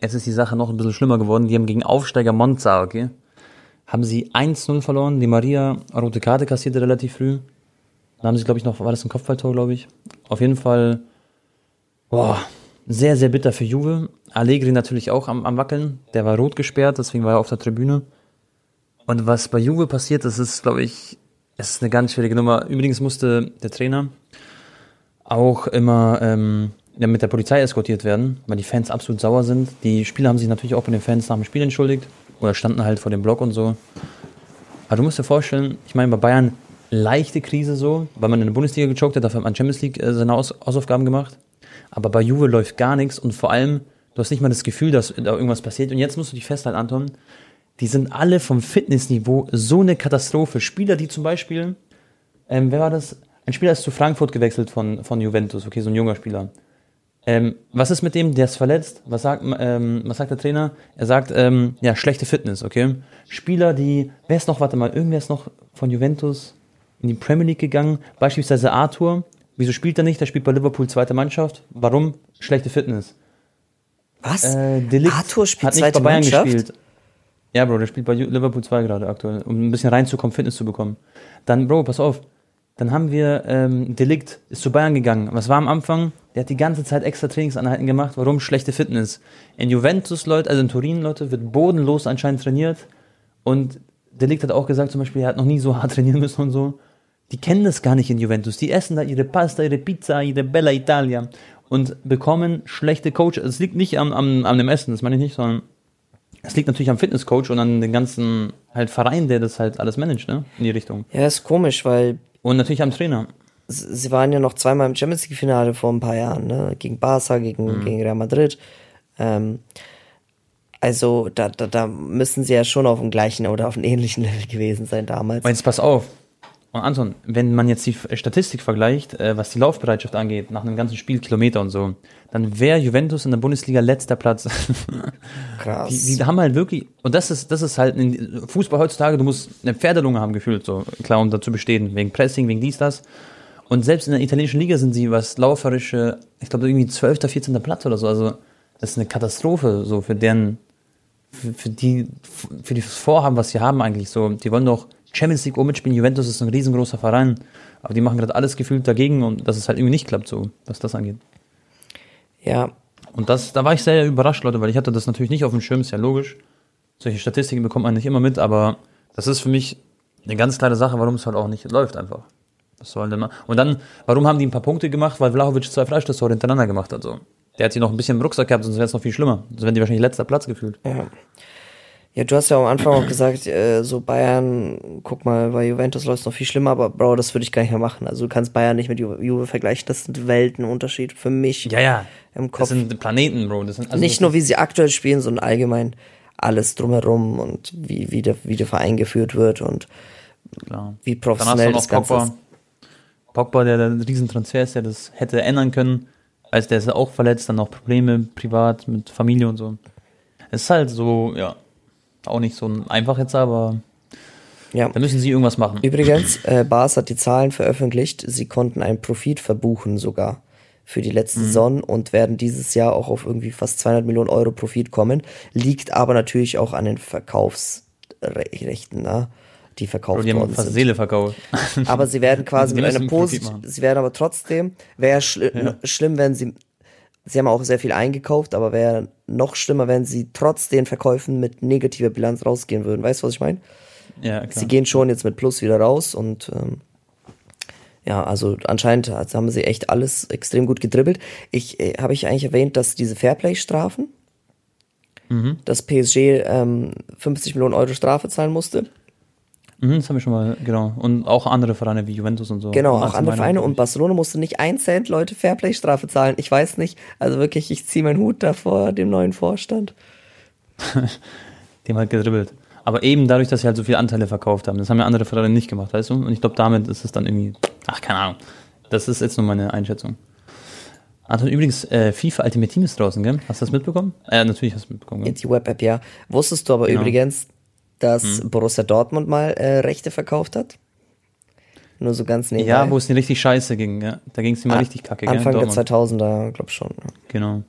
jetzt ist die Sache noch ein bisschen schlimmer geworden. Die haben gegen Aufsteiger Monza, okay? Haben sie 1-0 verloren. Die Maria rote Karte kassierte relativ früh. Dann haben sie, glaube ich, noch, war das ein Kopfballtor, glaube ich. Auf jeden Fall, boah, sehr, sehr bitter für Juve. Allegri natürlich auch am, am Wackeln. Der war rot gesperrt, deswegen war er auf der Tribüne. Und was bei Juve passiert, das ist, glaube ich, es ist eine ganz schwierige Nummer. Übrigens musste der Trainer auch immer ähm, ja, mit der Polizei eskortiert werden, weil die Fans absolut sauer sind. Die Spieler haben sich natürlich auch bei den Fans nach dem Spiel entschuldigt oder standen halt vor dem Block und so. Aber du musst dir vorstellen, ich meine, bei Bayern leichte Krise so, weil man in der Bundesliga gechoked hat, dafür hat man Champions League äh, seine Haus Hausaufgaben gemacht. Aber bei Juve läuft gar nichts und vor allem, du hast nicht mal das Gefühl, dass da irgendwas passiert. Und jetzt musst du dich festhalten, Anton, die sind alle vom Fitnessniveau so eine Katastrophe. Spieler, die zum Beispiel, ähm, wer war das? Ein Spieler ist zu Frankfurt gewechselt von, von Juventus, okay, so ein junger Spieler. Ähm, was ist mit dem? Der ist verletzt. Was sagt, ähm, was sagt der Trainer? Er sagt, ähm, ja, schlechte Fitness, okay. Spieler, die, wer ist noch, warte mal, irgendwer ist noch von Juventus in die Premier League gegangen, beispielsweise Arthur. Wieso spielt er nicht? Der spielt bei Liverpool zweite Mannschaft. Warum? Schlechte Fitness. Was? Äh, Arthur spielt hat nicht zweite bei Bayern Mannschaft? gespielt. Ja, Bro, der spielt bei Liverpool 2 gerade aktuell, um ein bisschen reinzukommen, Fitness zu bekommen. Dann, Bro, pass auf. Dann haben wir ähm, Delikt, ist zu Bayern gegangen. Was war am Anfang? Der hat die ganze Zeit extra Trainingsanheiten gemacht. Warum? Schlechte Fitness. In Juventus, Leute, also in Turin, Leute, wird bodenlos anscheinend trainiert. Und Delikt hat auch gesagt, zum Beispiel, er hat noch nie so hart trainieren müssen und so. Die kennen das gar nicht in Juventus. Die essen da ihre Pasta, ihre Pizza, ihre Bella Italia und bekommen schlechte Coaches. Es liegt nicht am, am, am dem Essen, das meine ich nicht, sondern es liegt natürlich am Fitnesscoach und an den ganzen halt Verein, der das halt alles managt, ne? In die Richtung. Ja, ist komisch, weil. Und natürlich am Trainer. Sie waren ja noch zweimal im Champions League Finale vor ein paar Jahren, ne? Gegen Barca, gegen, mhm. gegen Real Madrid. Ähm, also da, da, da müssen sie ja schon auf dem gleichen oder auf einem ähnlichen Level gewesen sein damals. Jetzt pass auf, und Anton, wenn man jetzt die Statistik vergleicht, äh, was die Laufbereitschaft angeht, nach einem ganzen Spiel, Kilometer und so, dann wäre Juventus in der Bundesliga letzter Platz. Krass. Die, die haben halt wirklich, und das ist, das ist halt, in Fußball heutzutage, du musst eine Pferdelunge haben gefühlt, so, klar, um da zu bestehen, wegen Pressing, wegen dies, das. Und selbst in der italienischen Liga sind sie, was lauferische, ich glaube, irgendwie 12., 14. Platz oder so, also, das ist eine Katastrophe, so, für deren, für, für die, für das Vorhaben, was sie haben eigentlich, so, die wollen doch Champions League oben mitspielen. Juventus ist ein riesengroßer Verein, aber die machen gerade alles gefühlt dagegen und dass es halt irgendwie nicht klappt, so was das angeht. Ja. Und das, da war ich sehr überrascht, Leute, weil ich hatte das natürlich nicht auf dem Schirm, ist ja logisch. Solche Statistiken bekommt man nicht immer mit, aber das ist für mich eine ganz kleine Sache, warum es halt auch nicht läuft einfach. Was soll denn mal? Und dann, warum haben die ein paar Punkte gemacht? Weil Vlahovic zwei Freistoßtore hintereinander gemacht hat, so. Der hat sie noch ein bisschen im Rucksack gehabt, sonst wäre es noch viel schlimmer. Sonst wären die wahrscheinlich letzter Platz gefühlt. Ja. Ja, du hast ja am Anfang auch gesagt, äh, so Bayern, guck mal, bei Juventus läuft es noch viel schlimmer, aber Bro, das würde ich gar nicht mehr machen. Also du kannst Bayern nicht mit Juve, Juve vergleichen, das sind Weltenunterschied für mich. Ja, ja. Im Kopf. Das sind Planeten, Bro. Das sind, also nicht nur, wie sie aktuell spielen, sondern allgemein alles drumherum und wie, wie, der, wie der Verein geführt wird und Klar. wie professionell das Ganze Pogba. ist. Pogba, der der Riesentransfer ist, der das hätte ändern können, als der ist auch verletzt, dann noch Probleme privat mit Familie und so. Es ist halt so, ja, auch nicht so einfach jetzt, aber ja. da müssen sie irgendwas machen. Übrigens, äh, Bars hat die Zahlen veröffentlicht. Sie konnten einen Profit verbuchen sogar für die letzte mhm. Saison und werden dieses Jahr auch auf irgendwie fast 200 Millionen Euro Profit kommen. Liegt aber natürlich auch an den Verkaufsrechten. Ne? die verkauft Bro, die haben worden fast sind. Seele verkauft. Aber sie werden quasi mit einer Posit machen. sie werden aber trotzdem, wäre schli Ja. schlimm, wenn sie, sie haben auch sehr viel eingekauft, aber wäre noch schlimmer, wenn sie trotz den Verkäufen mit negativer Bilanz rausgehen würden. Weißt du, was ich meine? ja, klar. Sie gehen schon jetzt mit Plus wieder raus und ähm, ja, also anscheinend haben sie echt alles extrem gut gedribbelt. Ich äh, habe ich eigentlich erwähnt, dass diese Fairplay-Strafen, Mhm. dass PSG ähm, 50 Millionen Euro Strafe zahlen musste. Mhm, das haben wir schon mal, genau. Und auch andere Vereine wie Juventus und so. Genau, auch andere Vereine und. Barcelona musste nicht ein Cent Leute Fairplay-Strafe zahlen. Ich weiß nicht, also wirklich, ich ziehe meinen Hut da vor dem neuen Vorstand. Die haben halt gedribbelt. Aber eben dadurch, dass sie halt so viele Anteile verkauft haben. Das haben ja andere Vereine nicht gemacht, weißt du? Und ich glaube, damit ist es dann irgendwie, ach, keine Ahnung. Das ist jetzt nur meine Einschätzung. Anton, übrigens, äh, FIFA Ultimate Team ist draußen, gell? Hast du das mitbekommen? Äh, natürlich hast du mitbekommen, gell? Die Web-App, ja. Wusstest du aber Genau. übrigens, dass Borussia Dortmund mal äh, Rechte verkauft hat? Nur so ganz nebenbei. Ja, wo es dir richtig scheiße ging, ja. Da ging es immer Ah, richtig kacke, gell? Anfang der Dortmund. 2000er, glaub schon. ja. Genau.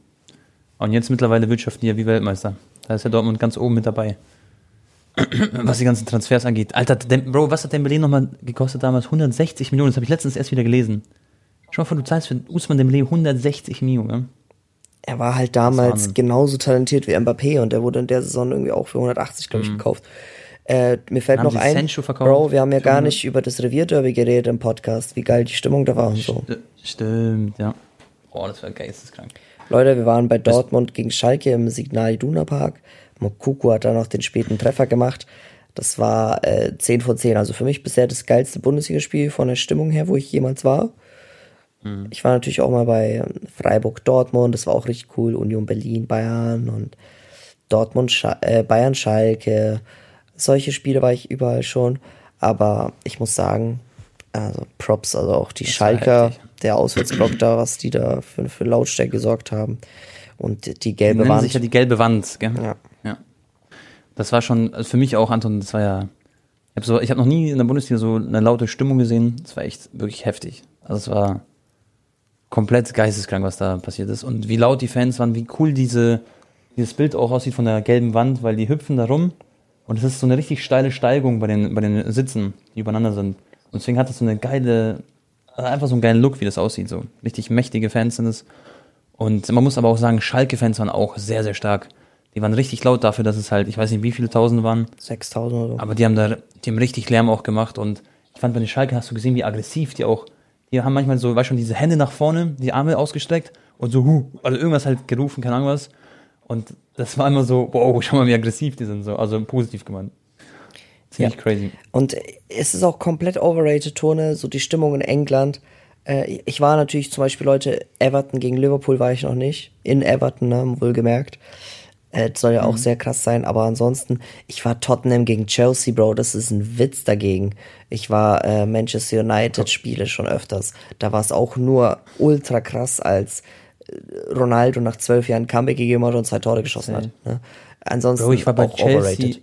Und jetzt mittlerweile wirtschaften die ja wie Weltmeister. Da ist ja Dortmund ganz oben mit dabei. Was die ganzen Transfers angeht. Alter, Dem Bro, was hat Dembele nochmal gekostet damals? 160 Millionen. Das habe ich letztens erst wieder gelesen. Schau mal vor, du zahlst für Usman Dembele 160 Millionen. Er war halt damals genauso talentiert wie Mbappé und er wurde in der Saison irgendwie auch für 180, glaube ich, gekauft. Äh, mir fällt Mhm. Haben noch ein, Bro, wir haben ja gar 100? nicht über das Revierderby geredet im Podcast, wie geil die Stimmung da war und so. St stimmt, ja. Boah, das war geisteskrank. Leute, wir waren bei Dortmund gegen Schalke im Signal Iduna Park. Mokuku hat da noch den späten Treffer gemacht. Das war äh, 10 von 10. Also für mich bisher das geilste Bundesligaspiel von der Stimmung her, wo ich jemals war. Ich war natürlich auch mal bei ähm, Freiburg Dortmund, das war auch richtig cool. Union Berlin, Bayern und Dortmund, Scha äh, Bayern Schalke. Solche Spiele war ich überall schon. Aber ich muss sagen, also Props, also auch die Schalker, der Auswärtsblock da, was die da für, für Lautstärke gesorgt haben. Und die Die gelbe nennen Wand. sich ja die gelbe Wand, gell? Ja. ja. Das war schon, also für mich auch, Anton, das war ja. Ich habe so, ich hab noch nie in der Bundesliga so eine laute Stimmung gesehen. Das war echt wirklich heftig. Also es war komplett geisteskrank, was da passiert ist. Und wie laut die Fans waren, wie cool diese, dieses Bild auch aussieht von der gelben Wand, weil die hüpfen da rum. Und es ist so eine richtig steile Steigung bei den, bei den Sitzen, die übereinander sind. Und deswegen hat das so eine geile, also einfach so einen geilen Look, wie das aussieht. So richtig mächtige Fans sind es. Und man muss aber auch sagen, Schalke-Fans waren auch sehr, sehr stark. Die waren richtig laut dafür, dass es halt, ich weiß nicht, wie viele Tausend waren, 6000 oder so. aber die haben da, die haben richtig Lärm auch gemacht und ich fand bei den Schalke hast du gesehen, wie aggressiv die auch, die haben manchmal so, weißt schon, diese Hände nach vorne, die Arme ausgestreckt und so, hu, also irgendwas halt gerufen, keine Ahnung was. Und das war immer so, wow, schau mal, wie aggressiv die sind, so, also positiv gemeint. Ziemlich Ja. crazy. Und es ist auch komplett overrated, Tone, so die Stimmung in England. Äh, ich war natürlich zum Beispiel, Leute, Everton gegen Liverpool war ich noch nicht. In Everton, ne, wohlgemerkt. Äh, soll ja auch sehr krass sein, aber ansonsten, ich war Tottenham gegen Chelsea, Bro, das ist ein Witz dagegen. Ich war äh, Manchester United Spiele schon öfters. Da war es auch nur ultra krass, als äh, Ronaldo nach zwölf Jahren Comeback gegeben hat und zwei Tore geschossen hat. Ne? Ansonsten Bro, ich war bei Chelsea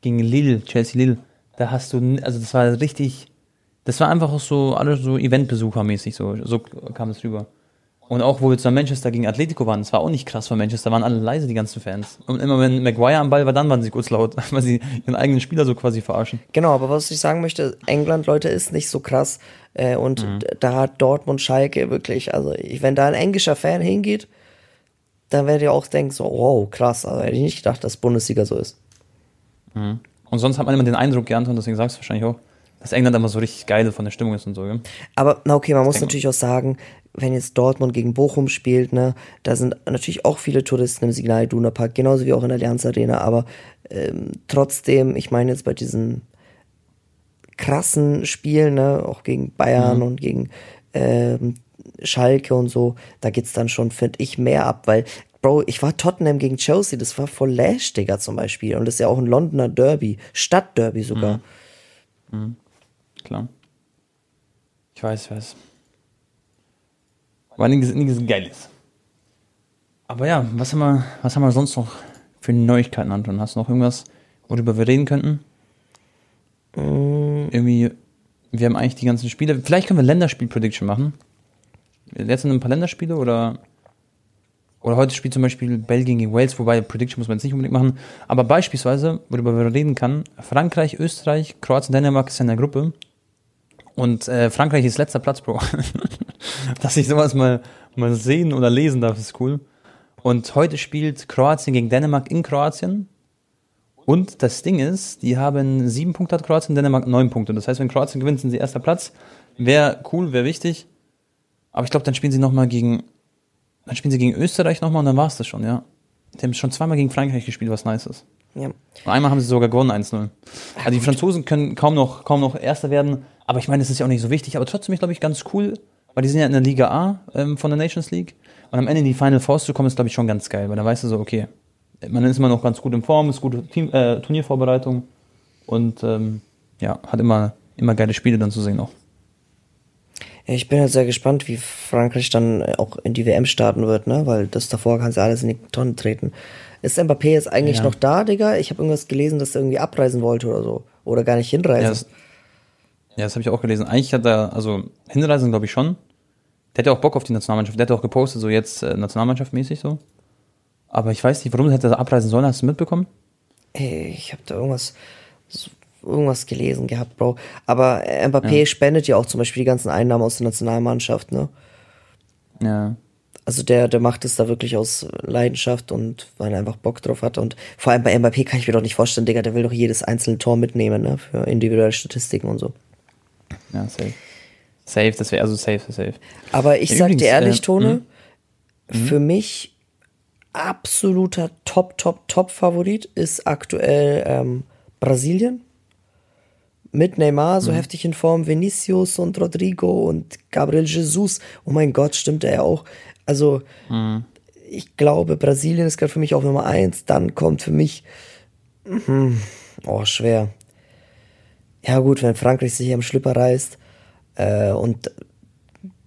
gegen Lille, Chelsea Lille. Da hast du, also das war richtig, das war einfach auch so, alles so Eventbesuchermäßig, so, so kam es rüber. Und auch, wo wir zusammen Manchester gegen Atletico waren, das war auch nicht krass von Manchester, waren alle leise, die ganzen Fans. Und immer wenn Maguire am Ball war, dann waren sie kurz laut, weil sie ihren eigenen Spieler so quasi verarschen. Genau, aber was ich sagen möchte, England, Leute, ist nicht so krass. Äh, und Mhm. da hat Dortmund Schalke wirklich, also wenn da ein englischer Fan hingeht, dann werdet ihr auch denken, so, wow, krass, also hätte ich nicht gedacht, dass Bundesliga so ist. Und sonst hat man immer den Eindruck, Anton, deswegen sagst du wahrscheinlich auch, dass England immer so richtig geil von der Stimmung ist und so, gell? Aber na okay, man muss Denke- natürlich auch sagen, wenn jetzt Dortmund gegen Bochum spielt, ne, da sind natürlich auch viele Touristen im Signal Iduna Park, genauso wie auch in der Allianz Arena, aber ähm, trotzdem, ich meine jetzt bei diesen krassen Spielen, ne, auch gegen Bayern und gegen ähm, Schalke und so, da geht's dann schon, finde ich, mehr ab, weil Bro, ich war Tottenham gegen Chelsea, das war voll Lash, Digga, zum Beispiel. Und das ist ja auch ein Londoner Derby, Stadtderby sogar. Klar. Ich weiß, ich weiß. War nichts, nichts Geiles. Aber ja, was haben, wir, was haben wir sonst noch für Neuigkeiten, Anton? Hast du noch irgendwas, worüber wir reden könnten? Irgendwie, wir haben eigentlich die ganzen Spiele. Vielleicht können wir Länderspiel-Prediction machen. Jetzt sind ein paar Länderspiele oder Oder heute spielt zum Beispiel Belgien gegen Wales, wobei Prediction muss man jetzt nicht unbedingt machen. Aber beispielsweise, worüber man reden kann, Frankreich, Österreich, Kroatien, Dänemark ist in der Gruppe. Und äh, Frankreich ist letzter Platz, Bro. Dass ich sowas mal, mal sehen oder lesen darf, ist cool. Und heute spielt Kroatien gegen Dänemark in Kroatien. Und das Ding ist, die haben sieben Punkte hat Kroatien, Dänemark neun Punkte. Das heißt, wenn Kroatien gewinnt, sind sie erster Platz. Wäre cool, wäre wichtig. Aber ich glaube, dann spielen sie nochmal gegen, dann spielen sie gegen Österreich nochmal und dann war es das schon, ja. Die haben schon zweimal gegen Frankreich gespielt, was nice ist. Ja. Und einmal haben sie sogar gewonnen, 1-0. Also die Franzosen können kaum noch, kaum noch Erster werden. Aber ich meine, das ist ja auch nicht so wichtig. Aber trotzdem, glaube ich, ganz cool, weil die sind ja in der Liga A ähm, von der Nations League. Und am Ende in die Final Fours zu kommen, ist, glaube ich, schon ganz geil. Weil da weißt du so, okay, man ist immer noch ganz gut in Form, ist gute Team, äh, Turniervorbereitung. Und ähm, ja, hat immer, immer geile Spiele dann zu sehen auch. Ich bin halt sehr gespannt, wie Frankreich dann auch in die WM starten wird, ne? Weil das davor kann sie alles in die Tonne treten. Ist Mbappé jetzt eigentlich Ja. noch da, Digga? Ich habe irgendwas gelesen, dass er irgendwie abreisen wollte oder so. Oder gar nicht hinreisen. Ja, ja, das habe ich auch gelesen. Eigentlich hat er, also Hinreisen glaube ich schon. Der ja auch Bock auf die Nationalmannschaft. Der hat auch gepostet, so jetzt äh, Nationalmannschaft mäßig so. Aber ich weiß nicht, warum hätte er abreisen sollen. Hast du mitbekommen? Ey, ich habe da irgendwas, irgendwas gelesen gehabt, Bro. Aber äh, Mbappé spendet ja auch zum Beispiel die ganzen Einnahmen aus der Nationalmannschaft, ne? Ja. Also der, der macht es da wirklich aus Leidenschaft und weil er einfach Bock drauf hat. Und vor allem bei Mbappé kann ich mir doch nicht vorstellen, Digga, der will doch jedes einzelne Tor mitnehmen, ne? Für individuelle Statistiken und so. Ja, safe. Safe, das wäre also safe, safe. Aber ich Ja, sag übrigens, dir ehrlich, äh, Tone, für mich absoluter Top, Top, Top-Favorit ist aktuell ähm, Brasilien. Mit Neymar so heftig in Form, Vinicius und Rodrigo und Gabriel Jesus. Oh mein Gott, stimmt er ja auch. Also, ich glaube, Brasilien ist gerade für mich auch Nummer eins. Dann kommt für mich, mhm, oh, schwer. Ja gut, wenn Frankreich sich am Schlipper reißt äh, und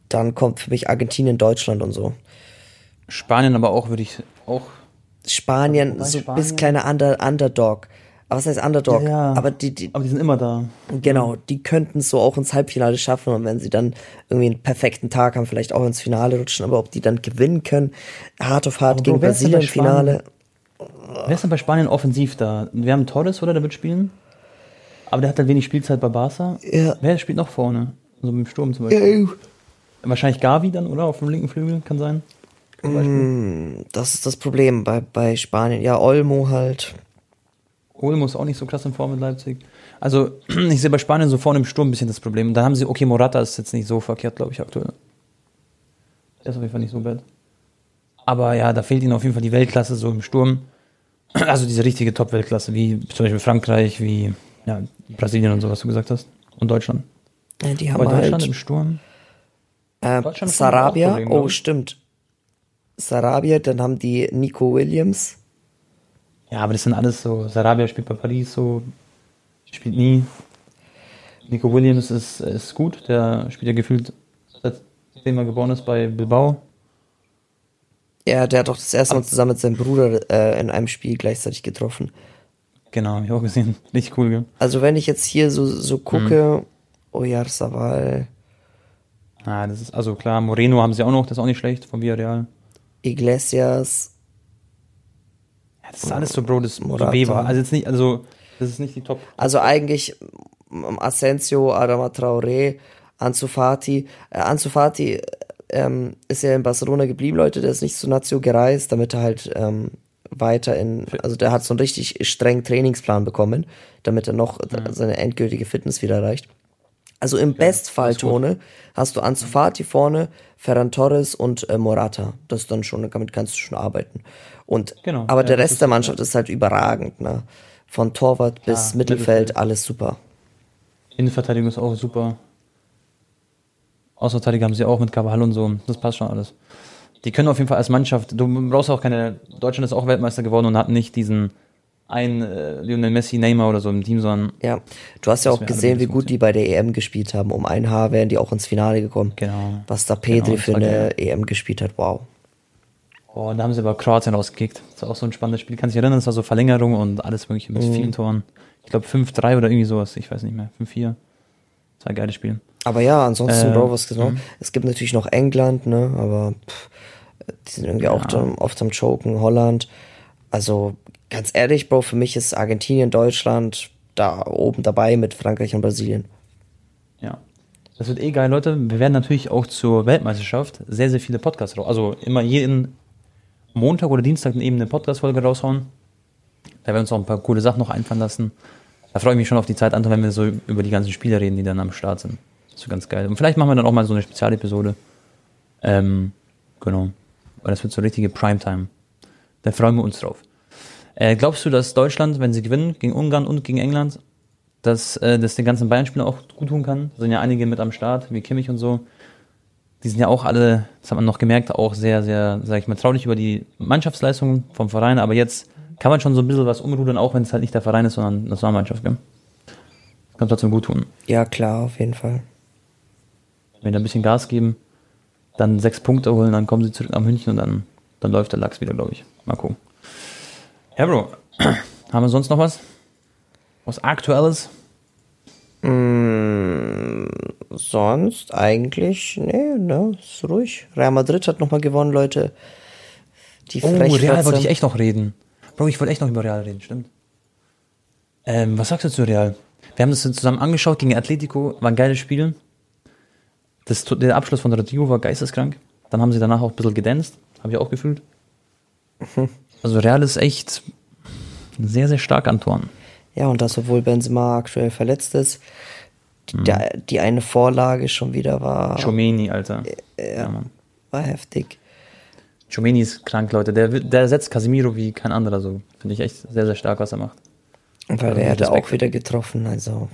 dann kommt für mich Argentinien, Deutschland und so. Spanien aber auch würde ich auch. Spanien, so ein Spanien- bisschen kleiner Under, Underdog. Aber was heißt Underdog? Ja. Aber die, die, Aber die sind immer da. genau, die könnten es so auch ins Halbfinale schaffen und wenn sie dann irgendwie einen perfekten Tag haben, vielleicht auch ins Finale rutschen, aber ob die dann gewinnen können, hart auf hart Aber gegen Brasilien im Finale. Wer ist denn bei Spanien offensiv da? Wir haben Torres, oder? Der wird spielen. Aber der hat halt wenig Spielzeit bei Barca. Ja. Wer spielt noch vorne? So im Sturm zum Beispiel. Wahrscheinlich Gavi dann, oder? Auf dem linken Flügel, kann sein. Beispiel. Das ist das Problem bei, bei Spanien. Ja, Olmo halt. Olmo ist auch nicht so krass in Form mit Leipzig. Also, ich sehe bei Spanien so vorne im Sturm ein bisschen das Problem. Da haben sie, okay, Morata ist jetzt nicht so verkehrt, glaube ich, aktuell. Der ist auf jeden Fall nicht so bad. Aber ja, da fehlt ihnen auf jeden Fall die Weltklasse so im Sturm. Also diese richtige Top-Weltklasse, wie zum Beispiel Frankreich, wie ja, Brasilien und so, was du gesagt hast. Und Deutschland. Ja, die Aber haben Deutschland im halt Sturm. äh, Deutschland Sarabia. Problem, oh, stimmt. Sarabia, dann haben die Nico Williams. Ja, aber das sind alles so. Sarabia spielt bei Paris so, spielt nie. Nico Williams ist, ist gut, der spielt ja gefühlt, seitdem er geboren ist, bei Bilbao. Ja, der hat doch das erste Mal zusammen mit seinem Bruder äh, in einem Spiel gleichzeitig getroffen. Genau, hab ich auch gesehen. Richtig cool, gell? Also wenn ich jetzt hier so, so gucke, Mhm. Oyarzabal, Ah, das ist, also klar, Moreno haben sie auch noch, das ist auch nicht schlecht, von Villarreal. Iglesias, Ja, das ist alles so, Bro, das Morata. War. Also jetzt nicht, also, das ist nicht die Top. also eigentlich ähm, Asensio, Adama Traoré, Ansu Fati. Äh, Ansu Fati ähm, ist ja in Barcelona geblieben, Leute, der ist nicht zu Nazio gereist, damit er halt ähm, weiter in, also der hat so einen richtig strengen Trainingsplan bekommen, damit er noch seine endgültige Fitness wieder erreicht. Also im Bestfall, Tone, hast du Ansu Fati vorne, Ferran Torres und äh, Morata. Das ist dann schon, damit kannst du schon arbeiten. Und, Genau, aber ja, der Rest der Mannschaft ist halt überragend, ne? Von Torwart bis Ja, Mittelfeld, Mittelfeld. alles super. Innenverteidigung ist auch super. Außenverteidiger haben sie auch mit Carvalho und so. Das passt schon alles. Die können auf jeden Fall als Mannschaft, du brauchst auch keine, Deutschland ist auch Weltmeister geworden und hat nicht diesen ein äh, Lionel Messi, Neymar oder so im Team, sondern Ja, du hast ja auch wäre gesehen, wie gut die bei der EM gespielt haben. Um ein Haar wären die auch ins Finale gekommen. Genau. Was da Petri Genau, das für war eine geil. EM gespielt hat, wow. Oh, da haben sie aber Kroatien rausgekickt. Das war auch so ein spannendes Spiel. Kannst dich erinnern, das war so Verlängerung und alles mögliche mit vielen Toren. Ich glaube 5-3 oder irgendwie sowas, ich weiß nicht mehr. 5-4. Das war ein geiles Spiel. Aber ja, ansonsten, Äh, Bro, was genau? Es gibt natürlich noch England, ne? Aber pff, Die sind irgendwie auch dann oft am Choken, Holland. Also ganz ehrlich, Bro, für mich ist Argentinien, Deutschland da oben dabei mit Frankreich und Brasilien. Ja. Das wird eh geil, Leute. Wir werden natürlich auch zur Weltmeisterschaft sehr, sehr viele Podcasts raus. Also immer jeden Montag oder Dienstag eben eine Podcast-Folge raushauen. Da werden wir uns auch ein paar coole Sachen noch einfallen lassen. Da freue ich mich schon auf die Zeit, Anton, wenn wir so über die ganzen Spiele reden, die dann am Start sind. Das wird ganz geil. Und vielleicht machen wir dann auch mal so eine Spezialepisode. Ähm, genau. Weil das wird so richtige Primetime. Da freuen wir uns drauf. Äh, glaubst du, dass Deutschland, wenn sie gewinnen, gegen Ungarn und gegen England, dass äh, das den ganzen Bayern-Spielern auch gut tun kann? Da sind ja einige mit am Start, wie Kimmich und so. Die sind ja auch alle, das hat man noch gemerkt, auch sehr, sehr, sag ich mal, traurig über die Mannschaftsleistungen vom Verein. Aber jetzt kann man schon so ein bisschen was umrudern, auch wenn es halt nicht der Verein ist, sondern das Nationalmannschaft. Gell? Das kann trotzdem gut tun. Ja, klar, auf jeden Fall. Wenn die ein bisschen Gas geben, dann sechs Punkte holen, dann kommen sie zurück nach München und dann, dann läuft der Lachs wieder, glaube ich. Mal gucken. Ja, Bro, haben wir sonst noch was? Was Aktuelles? Mm, sonst eigentlich, nee, ne, ist ruhig. Real Madrid hat nochmal gewonnen, Leute. Die Oh, Real wollte ich echt noch reden. Bro, ich wollte echt noch über Real reden, stimmt. Ähm, was sagst du zu Real? Wir haben das zusammen angeschaut gegen Atletico, war ein geiles Spiel. Das, der Abschluss von Rodrigo war geisteskrank. Dann haben sie danach auch ein bisschen gedanced, habe ich auch gefühlt. Also Real ist echt sehr, sehr stark an Toren. Ja, und das, obwohl Benzema aktuell verletzt ist. Die, der, die eine Vorlage schon wieder war, Chomeni, Alter. ja, Ja, war heftig. Chomeni ist krank, Leute. Der, der setzt Casemiro wie kein anderer so. Finde ich echt sehr, sehr stark, was er macht. Weil Ja, er hat auch wieder getroffen, also.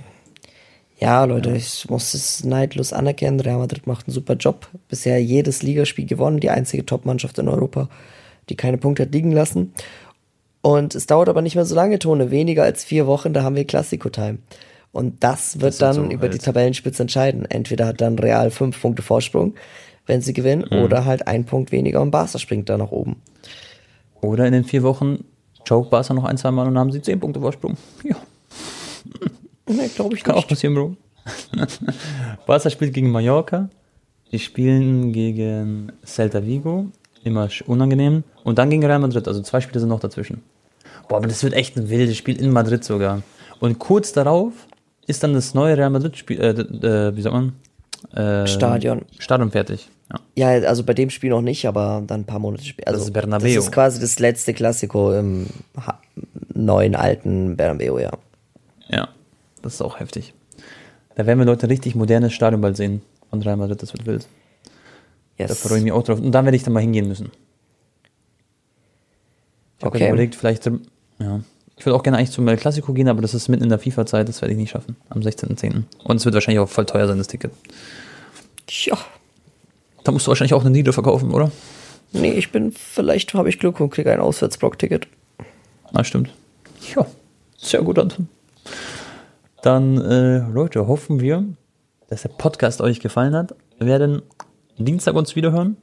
Ja, Leute, ich muss es neidlos anerkennen. Real Madrid macht einen super Job. Bisher jedes Ligaspiel gewonnen, die einzige Top-Mannschaft in Europa, die keine Punkte hat liegen lassen. Und es dauert aber nicht mehr so lange, Tone. Weniger als vier Wochen, da haben wir Classico-Time. Und das wird ist dann so über wild. die Tabellenspitze entscheiden. Entweder hat dann Real fünf Punkte Vorsprung, wenn sie gewinnen, Mhm. oder halt ein Punkt weniger und Barca springt da nach oben. Oder in den vier Wochen choke Barca noch ein, zwei Mal und dann haben sie zehn Punkte Vorsprung. Ja, Ne, glaube ich kann auch nicht. passieren, Bro. Barca spielt gegen Mallorca. Die spielen gegen Celta Vigo. Immer unangenehm. Und dann gegen Real Madrid. Also zwei Spiele sind noch dazwischen. Boah, aber das wird echt ein wildes Spiel in Madrid sogar. Und kurz darauf ist dann das neue Real Madrid-Spiel, äh, äh, wie sagt man? Äh, Stadion. Stadion fertig. Ja. Ja, also bei dem Spiel noch nicht, aber dann ein paar Monate später. Also ist Bernabeu. Das ist quasi das letzte Klassiko im ha neuen, alten Bernabeu, ja. Ja, das ist auch heftig. Da werden wir Leute richtig modernes Stadion bald sehen von Real Madrid, das wird wild. Da Yes. freue ich mich auch drauf. Und da werde ich dann mal hingehen müssen. Ich habe Okay. gerade überlegt, vielleicht, ähm, ja. Ich würde auch gerne eigentlich zum El Clasico gehen, aber das ist mitten in der FIFA-Zeit, das werde ich nicht schaffen. Am 16.10. Und es wird wahrscheinlich auch voll teuer sein, das Ticket. Tja. Da musst du wahrscheinlich auch eine Niede verkaufen, oder? Nee, ich bin, vielleicht habe ich Glück und kriege ein Auswärtsblock-Ticket. Ah, stimmt. Ja, sehr gut, Anton. Dann, äh, Leute, hoffen wir, dass der Podcast euch gefallen hat. Wir werden Dienstag uns wiederhören.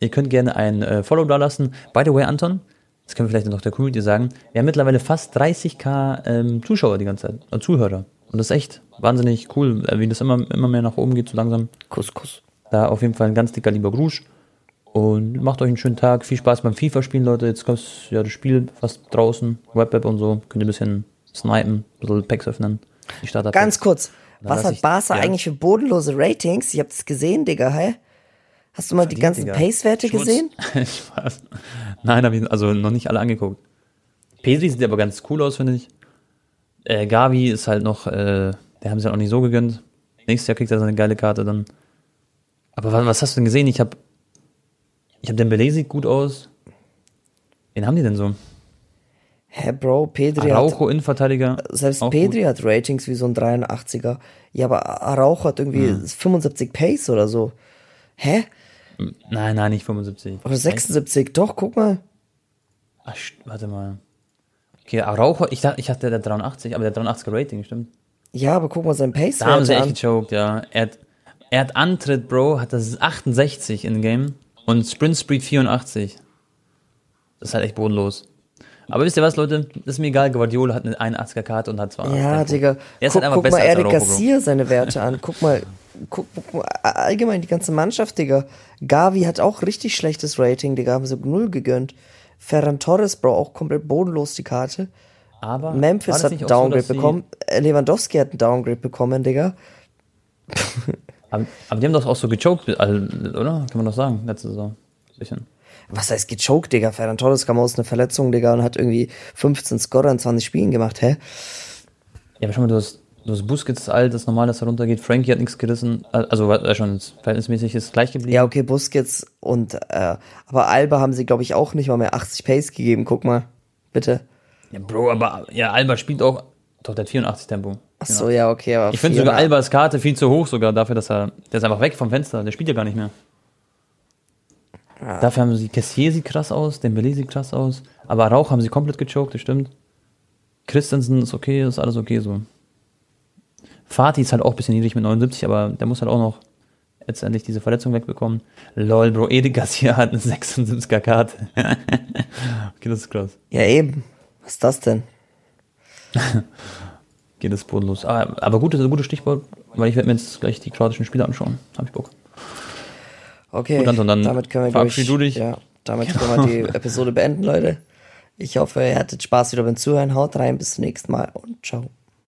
Ihr könnt gerne ein äh, Follow da lassen. By the way, Anton, das können wir vielleicht noch der Community sagen, wir haben mittlerweile fast 30k ähm, Zuschauer die ganze Zeit, äh, Zuhörer. Und das ist echt wahnsinnig cool, äh, wie das immer, immer mehr nach oben geht, so langsam. Kuss, Kuss. Da auf jeden Fall ein ganz dicker lieber Gruß. Und macht euch einen schönen Tag. Viel Spaß beim FIFA-Spielen, Leute. Jetzt kommt ja das Spiel fast draußen. Web-App und so. Könnt ihr ein bisschen snipen, ein bisschen Packs öffnen. Die Starter Ganz kurz. Dann Was hat Barca ja. eigentlich für bodenlose Ratings? Ich habe das gesehen, Digga, hä? Hast du mal die ganzen. Pace-Werte gesehen? Spaß. Nein, habe ich also noch nicht alle angeguckt. Pedri sieht aber ganz cool aus, finde ich. Äh, Gavi ist halt noch, äh, der haben sie ja auch nicht so gegönnt. Nächstes Jahr kriegt er seine geile Karte dann. Aber was, was hast du denn gesehen? Ich habe ich hab Dembele sieht gut aus. Wen haben die denn so? Hä, Bro, Pedri hat, Araujo, Innenverteidiger. selbst Pedri hat Ratings wie so ein 83er. Ja, aber Araujo hat irgendwie 75 Pace oder so. Hä? gut. Nein, nein, nicht 75. Oder 76? Doch, guck mal. Ach, st- warte mal. Okay, Araujo, ich dachte, ich hatte der 83, aber der 83er Rating, stimmt. Ja, aber guck mal sein pace Da haben sie echt an. gechoked, ja. Er hat, er hat Antritt, Bro, hat das 68 in Game und Sprint Speed 84. Das ist halt echt bodenlos. Aber wisst ihr was, Leute? Das ist mir egal. Guardiola hat eine 81er Karte und hat zwar. Ja, Digga. Er ist guck halt guck mal Eric. Garcia seine Werte an. Guck mal, guck, guck mal, allgemein die ganze Mannschaft, Digga. Gavi hat auch richtig schlechtes Rating, Digga. Haben sie null gegönnt. Ferran Torres, Bro, auch komplett bodenlos die Karte. Aber Memphis hat einen so, Downgrade sie- bekommen. Äh, Lewandowski hat einen Downgrade bekommen, Digga. Aber, aber die haben doch auch so gechoked, also, oder? Kann man doch sagen, letzte Saison. Bisschen. Was heißt gechoked, Digga? Ferran Torres kam aus einer Verletzung, Digga, und hat irgendwie 15 Scorer in 20 Spielen gemacht, hä? Ja, aber schau mal, du hast, du hast Busquets alt, das ist normal, dass er runtergeht. Frankie hat nichts gerissen. Also war er schon verhältnismäßig ist gleich geblieben. Ja, okay, Busquets und, äh, aber Alba haben sie, glaube ich, auch nicht mal mehr 80 Pace gegeben. Guck mal, bitte. Ja, Bro, aber ja, Alba spielt auch. Doch, der hat 84 Tempo. Ach so, ja, okay, aber Ich finde sogar Albas Karte viel zu hoch, sogar dafür, dass er. Der ist einfach weg vom Fenster, der spielt ja gar nicht mehr. Dafür haben sie Cassier sieht krass aus, Dembele sieht krass aus. Aber Rauch haben sie komplett gechoked, das stimmt. Christensen ist okay, ist alles okay so. Fatih ist halt auch ein bisschen niedrig mit 79, aber der muss halt auch noch letztendlich diese Verletzung wegbekommen. Lol, Bro, Ede Garcia hat eine 76er Karte. okay, das ist krass. Ja, eben. Was ist das denn? Geht das bodenlos. Ah, aber gut, das ist ein gutes Stichwort, weil ich werde mir jetzt gleich die kroatischen Spiele anschauen. Hab ich Bock. Okay, Gut, Anton, dann damit können wir verabschied glaub du ich, dich. Ja, damit können wir die Episode beenden, Leute. Ich hoffe, ihr hattet Spaß wieder beim Zuhören. Haut rein, bis zum nächsten Mal und ciao.